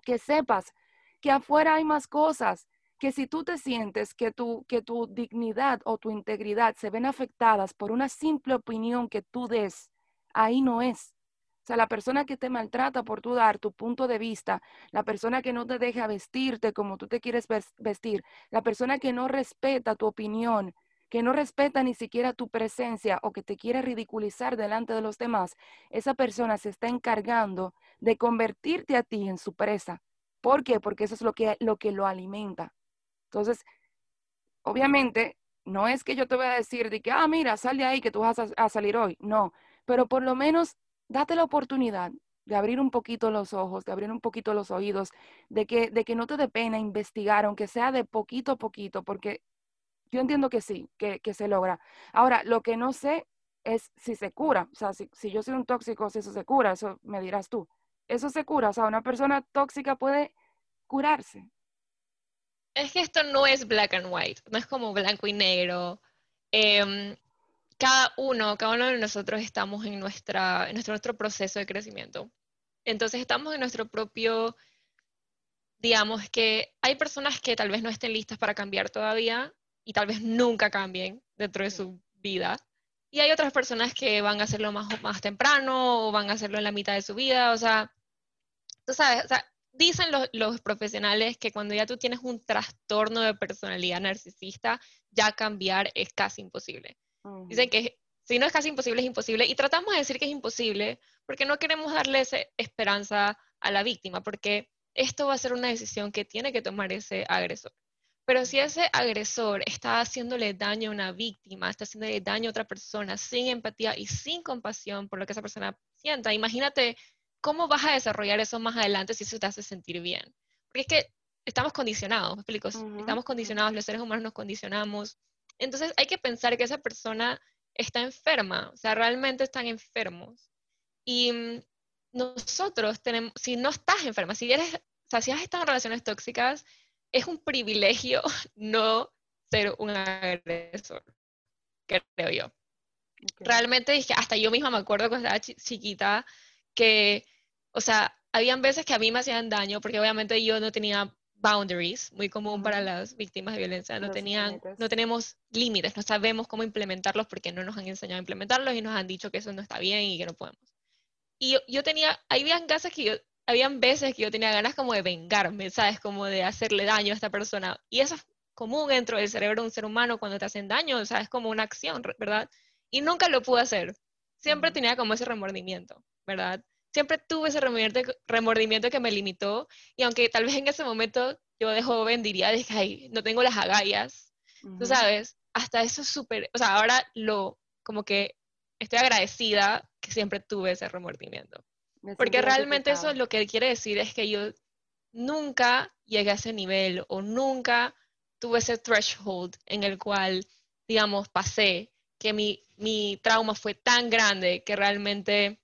que sepas que afuera hay más cosas, que si tú te sientes que tu, que tu dignidad o tu integridad se ven afectadas por una simple opinión que tú des, ahí no es. O sea, la persona que te maltrata por tu dar tu punto de vista, la persona que no te deja vestirte como tú te quieres vestir, la persona que no respeta tu opinión, que no respeta ni siquiera tu presencia o que te quiere ridiculizar delante de los demás, esa persona se está encargando de convertirte a ti en su presa. ¿Por qué? Porque eso es lo que lo, que lo alimenta. Entonces, obviamente, no es que yo te voy a decir de que, ah, mira, sal de ahí que tú vas a, salir hoy. No, pero por lo menos date la oportunidad de abrir un poquito los ojos, de abrir un poquito los oídos, de que, de que no te dé pena investigar, aunque sea de poquito a poquito, porque yo entiendo que sí, que, se logra. Ahora, lo que no sé es si se cura. O sea, si, yo soy un tóxico, si eso se cura, eso me dirás tú. Eso se cura. O sea, una persona tóxica puede curarse. Es que esto no es black and white, no es como blanco y negro. Em, cada uno, cada uno de nosotros estamos en, nuestra, en nuestro, nuestro proceso de crecimiento. Entonces estamos en nuestro propio, digamos que hay personas que tal vez no estén listas para cambiar todavía, y tal vez nunca cambien dentro de su vida. Y hay otras personas que van a hacerlo más, más temprano o van a hacerlo en la mitad de su vida. O sea, tú sabes, o sea, dicen los, los profesionales que cuando ya tú tienes un trastorno de personalidad narcisista, ya cambiar es casi imposible. Dicen que si no es casi imposible, es imposible. Y tratamos de decir que es imposible porque no queremos darle esperanza a la víctima, porque esto va a ser una decisión que tiene que tomar ese agresor. Pero si ese agresor está haciéndole daño a una víctima, está haciéndole daño a otra persona sin empatía y sin compasión por lo que esa persona sienta, imagínate cómo vas a desarrollar eso más adelante si eso te hace sentir bien. Porque es que estamos condicionados, ¿me explico? Estamos condicionados, los seres humanos nos condicionamos. Entonces hay que pensar que esa persona está enferma, o sea, realmente están enfermos. Y mm, nosotros tenemos, si no estás enferma, si eres, o sea, si has estado en relaciones tóxicas, es un privilegio no ser un agresor, creo yo. Realmente dije, hasta yo misma me acuerdo cuando estaba chiquita que, o sea, habían veces que a mí me hacían daño porque obviamente yo no tenía boundaries, muy común para las víctimas de violencia, no, tenían, no tenemos límites, no sabemos cómo implementarlos porque no nos han enseñado a implementarlos y nos han dicho que eso no está bien y que no podemos. Y yo, yo tenía, habían veces que yo habían veces que yo tenía ganas como de vengarme, ¿sabes? Como de hacerle daño a esta persona. Y eso es común dentro del cerebro de un ser humano cuando te hacen daño, o sea, es como una acción, ¿verdad? Y nunca lo pude hacer. Siempre tenía como ese remordimiento, ¿verdad? Siempre tuve ese remordimiento, que me limitó y aunque tal vez en ese momento yo de joven diría, de que, ay, no tengo las agallas, tú sabes, hasta eso es súper, o sea, ahora lo, como que estoy agradecida que siempre tuve ese remordimiento. Porque realmente eso lo que quiere decir es que yo nunca llegué a ese nivel o nunca tuve ese threshold en el cual, digamos, pasé, que mi, mi trauma fue tan grande que realmente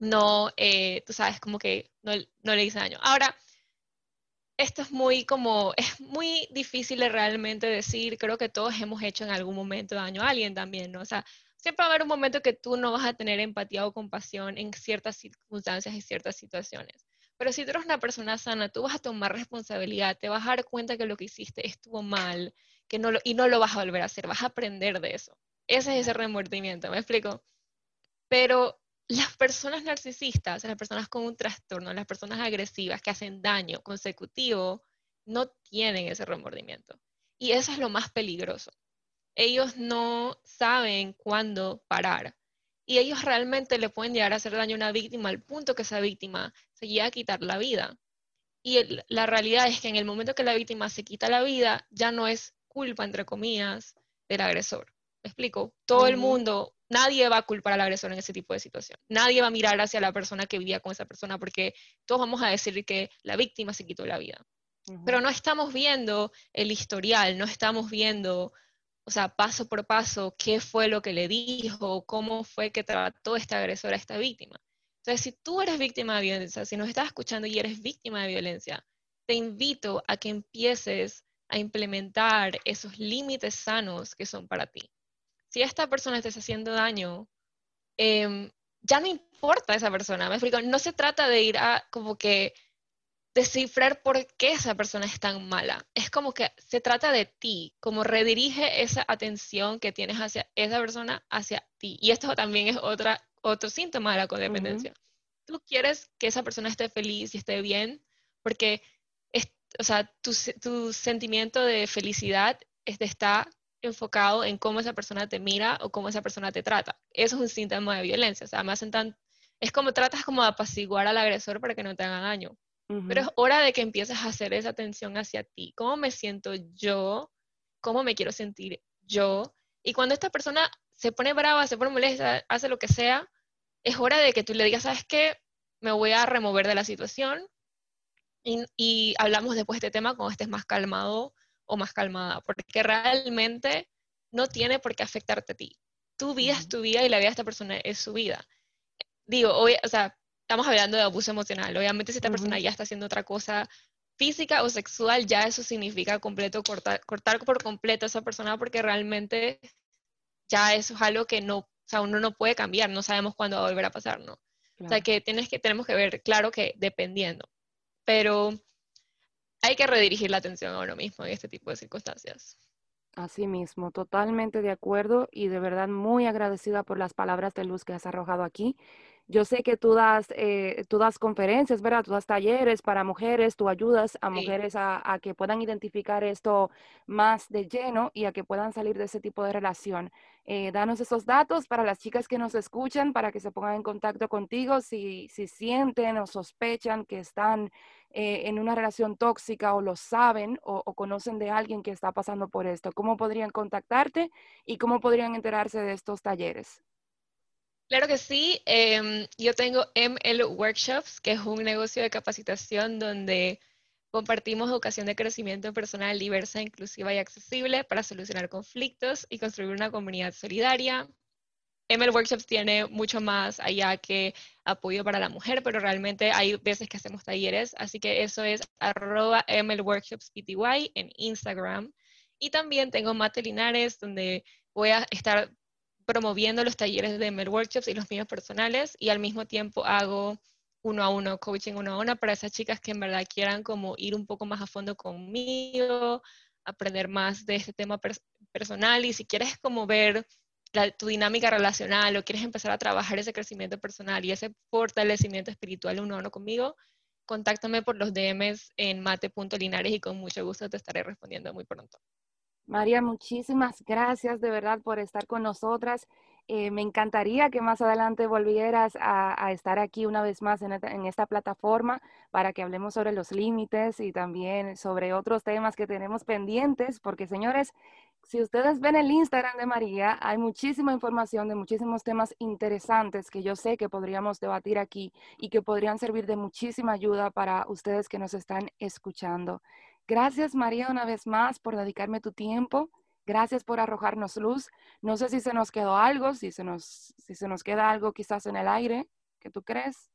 no, eh, tú sabes, como que no, no, le hice daño. Ahora, esto es muy como, es muy difícil realmente decir, creo que todos hemos hecho en algún momento daño a alguien también, ¿no? O sea, siempre va a haber un momento que tú no vas a tener empatía o compasión en ciertas circunstancias y ciertas situaciones. Pero si tú eres una persona sana, tú vas a tomar responsabilidad, te vas a dar cuenta que lo que hiciste estuvo mal que no y no lo vas a volver a hacer, vas a aprender de eso. Ese es ese remordimiento, ¿me explico? Pero las personas narcisistas, las personas con un trastorno, las personas agresivas que hacen daño consecutivo, no tienen ese remordimiento. Y eso es lo más peligroso ellos no saben cuándo parar. Y ellos realmente le pueden llegar a hacer daño a una víctima al punto que esa víctima se llega a quitar la vida. Y la realidad es que en el momento que la víctima se quita la vida, ya no es culpa, entre comillas, del agresor. ¿Me explico? Todo el mundo, nadie va a culpar al agresor en ese tipo de situación. Nadie va a mirar hacia la persona que vivía con esa persona porque todos vamos a decir que la víctima se quitó la vida. Pero no estamos viendo el historial, no estamos viendo o sea, paso por paso, qué fue lo que le dijo, cómo fue que trató esta agresora a esta víctima. Entonces, si tú eres víctima de violencia, si nos estás escuchando y eres víctima de violencia, te invito a que empieces a implementar esos límites sanos que son para ti. Si esta persona te está haciendo daño, em, ya no importa esa persona, me explico, no se trata de ir a como que descifrar por qué esa persona es tan mala. Es como que se trata de ti, como redirige esa atención que tienes hacia esa persona hacia ti. Y esto también es otra, otro síntoma de la codependencia. Tú quieres que esa persona esté feliz y esté bien, porque o sea, tu, tu, sentimiento de felicidad está enfocado en cómo esa persona te mira o cómo esa persona te trata. Eso es un síntoma de violencia. O sea, me hacen tan, es como tratas como de apaciguar al agresor para que no te haga daño. Pero es hora de que empieces a hacer esa atención hacia ti. ¿Cómo me siento yo? ¿Cómo me quiero sentir yo? Y cuando esta persona se pone brava, se pone molesta, hace lo que sea, es hora de que tú le digas, ¿sabes qué? Me voy a remover de la situación y, hablamos después de este tema cuando estés más calmado o más calmada, porque realmente no tiene por qué afectarte a ti. Tu vida es tu vida y la vida de esta persona es su vida. Digo, o sea, estamos hablando de abuso emocional. Obviamente si esta persona ya está haciendo otra cosa física o sexual, ya eso significa completo cortar, cortar por completo a esa persona porque realmente ya eso es algo que no, o sea, uno no puede cambiar, no sabemos cuándo va a volver a pasar, ¿no? O sea, que, tienes que tenemos que ver, claro que dependiendo, pero hay que redirigir la atención a uno mismo en este tipo de circunstancias. Así mismo, totalmente de acuerdo y de verdad muy agradecida por las palabras de luz que has arrojado aquí. Yo sé que tú das, eh, tú das conferencias, ¿verdad? Tú das talleres para mujeres, tú ayudas a mujeres a, que puedan identificar esto más de lleno y a que puedan salir de ese tipo de relación. Eh, danos esos datos para las chicas que nos escuchan, para que se pongan en contacto contigo si, si sienten o sospechan que están eh, en una relación tóxica o lo saben o, conocen de alguien que está pasando por esto? ¿Cómo podrían contactarte y cómo podrían enterarse de estos talleres? Claro que sí. Em, yo tengo ML Workshops, que es un negocio de capacitación donde compartimos educación de crecimiento personal diversa, inclusiva y accesible para solucionar conflictos y construir una comunidad solidaria. ML Workshops tiene mucho más allá que apoyo para la mujer, pero realmente hay veces que hacemos talleres, así que eso es arroba ML Workshops PTY en Instagram. Y también tengo Mate Linares, donde voy a estar promoviendo los talleres de ML Workshops y los míos personales, y al mismo tiempo hago uno a uno, coaching uno a uno para esas chicas que en verdad quieran como ir un poco más a fondo conmigo, aprender más de este tema personal y si quieres como ver tu dinámica relacional o quieres empezar a trabajar ese crecimiento personal y ese fortalecimiento espiritual uno a uno conmigo, contáctame por los DMs en mate.linares y con mucho gusto te estaré respondiendo muy pronto. María, muchísimas gracias de verdad por estar con nosotras. Eh, me encantaría que más adelante volvieras a, estar aquí una vez más en en esta, plataforma para que hablemos sobre los límites y también sobre otros temas que tenemos pendientes, porque señores, si ustedes ven el Instagram de María, hay muchísima información de muchísimos temas interesantes que yo sé que podríamos debatir aquí y que podrían servir de muchísima ayuda para ustedes que nos están escuchando. Gracias María una vez más por dedicarme tu tiempo. Gracias por arrojarnos luz. No sé si se nos quedó algo, si se nos, si se nos queda algo quizás en el aire. ¿Qué tú crees?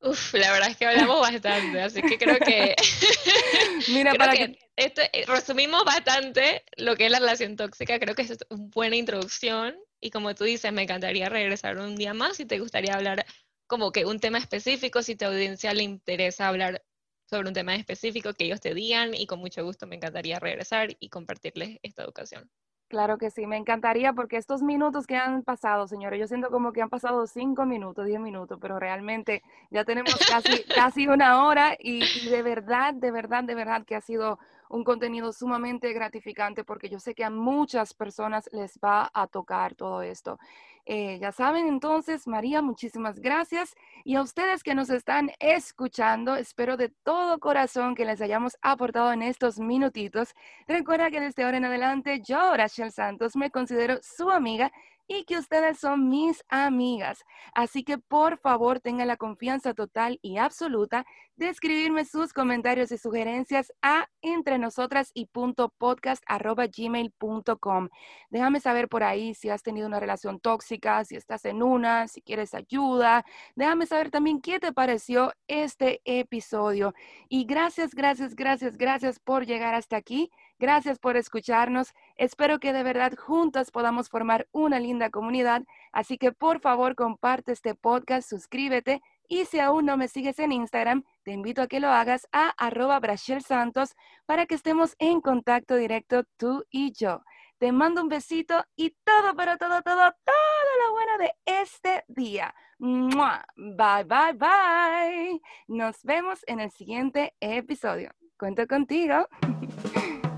Uf, la verdad es que hablamos bastante, así que creo que, Mira, para que, eh, resumimos bastante lo que es la relación tóxica, creo que es una buena introducción y como tú dices, me encantaría regresar un día más si te gustaría hablar como que un tema específico, si tu audiencia le interesa hablar sobre un tema específico que ellos te digan y con mucho gusto me encantaría regresar y compartirles esta educación. Claro que sí, me encantaría porque estos minutos que han pasado, señores, yo siento como que han pasado cinco minutos, diez minutos, pero realmente ya tenemos casi, casi una hora y, de verdad, de verdad, de verdad que ha sido un contenido sumamente gratificante porque yo sé que a muchas personas les va a tocar todo esto. Eh, ya saben, entonces, María, muchísimas gracias. Y a ustedes que nos están escuchando, espero de todo corazón que les hayamos aportado en estos minutitos. Recuerda que desde ahora en adelante, yo, Rachel Santos, me considero su amiga y que ustedes son mis amigas. Así que por favor tengan la confianza total y absoluta de escribirme sus comentarios y sugerencias a entre nosotras y punto podcast gmail.com. Déjame saber por ahí si has tenido una relación tóxica, si estás en una, si quieres ayuda. Déjame saber también qué te pareció este episodio. Y gracias, gracias, gracias, gracias por llegar hasta aquí. Gracias por escucharnos. Espero que de verdad juntas podamos formar una linda comunidad. Así que por favor comparte este podcast, suscríbete y si aún no me sigues en Instagram, te invito a que lo hagas a arroba Santos para que estemos en contacto directo tú y yo. Te mando un besito y todo, pero todo, todo, todo lo bueno de este día. Bye, bye, bye. Nos vemos en el siguiente episodio. Cuento contigo.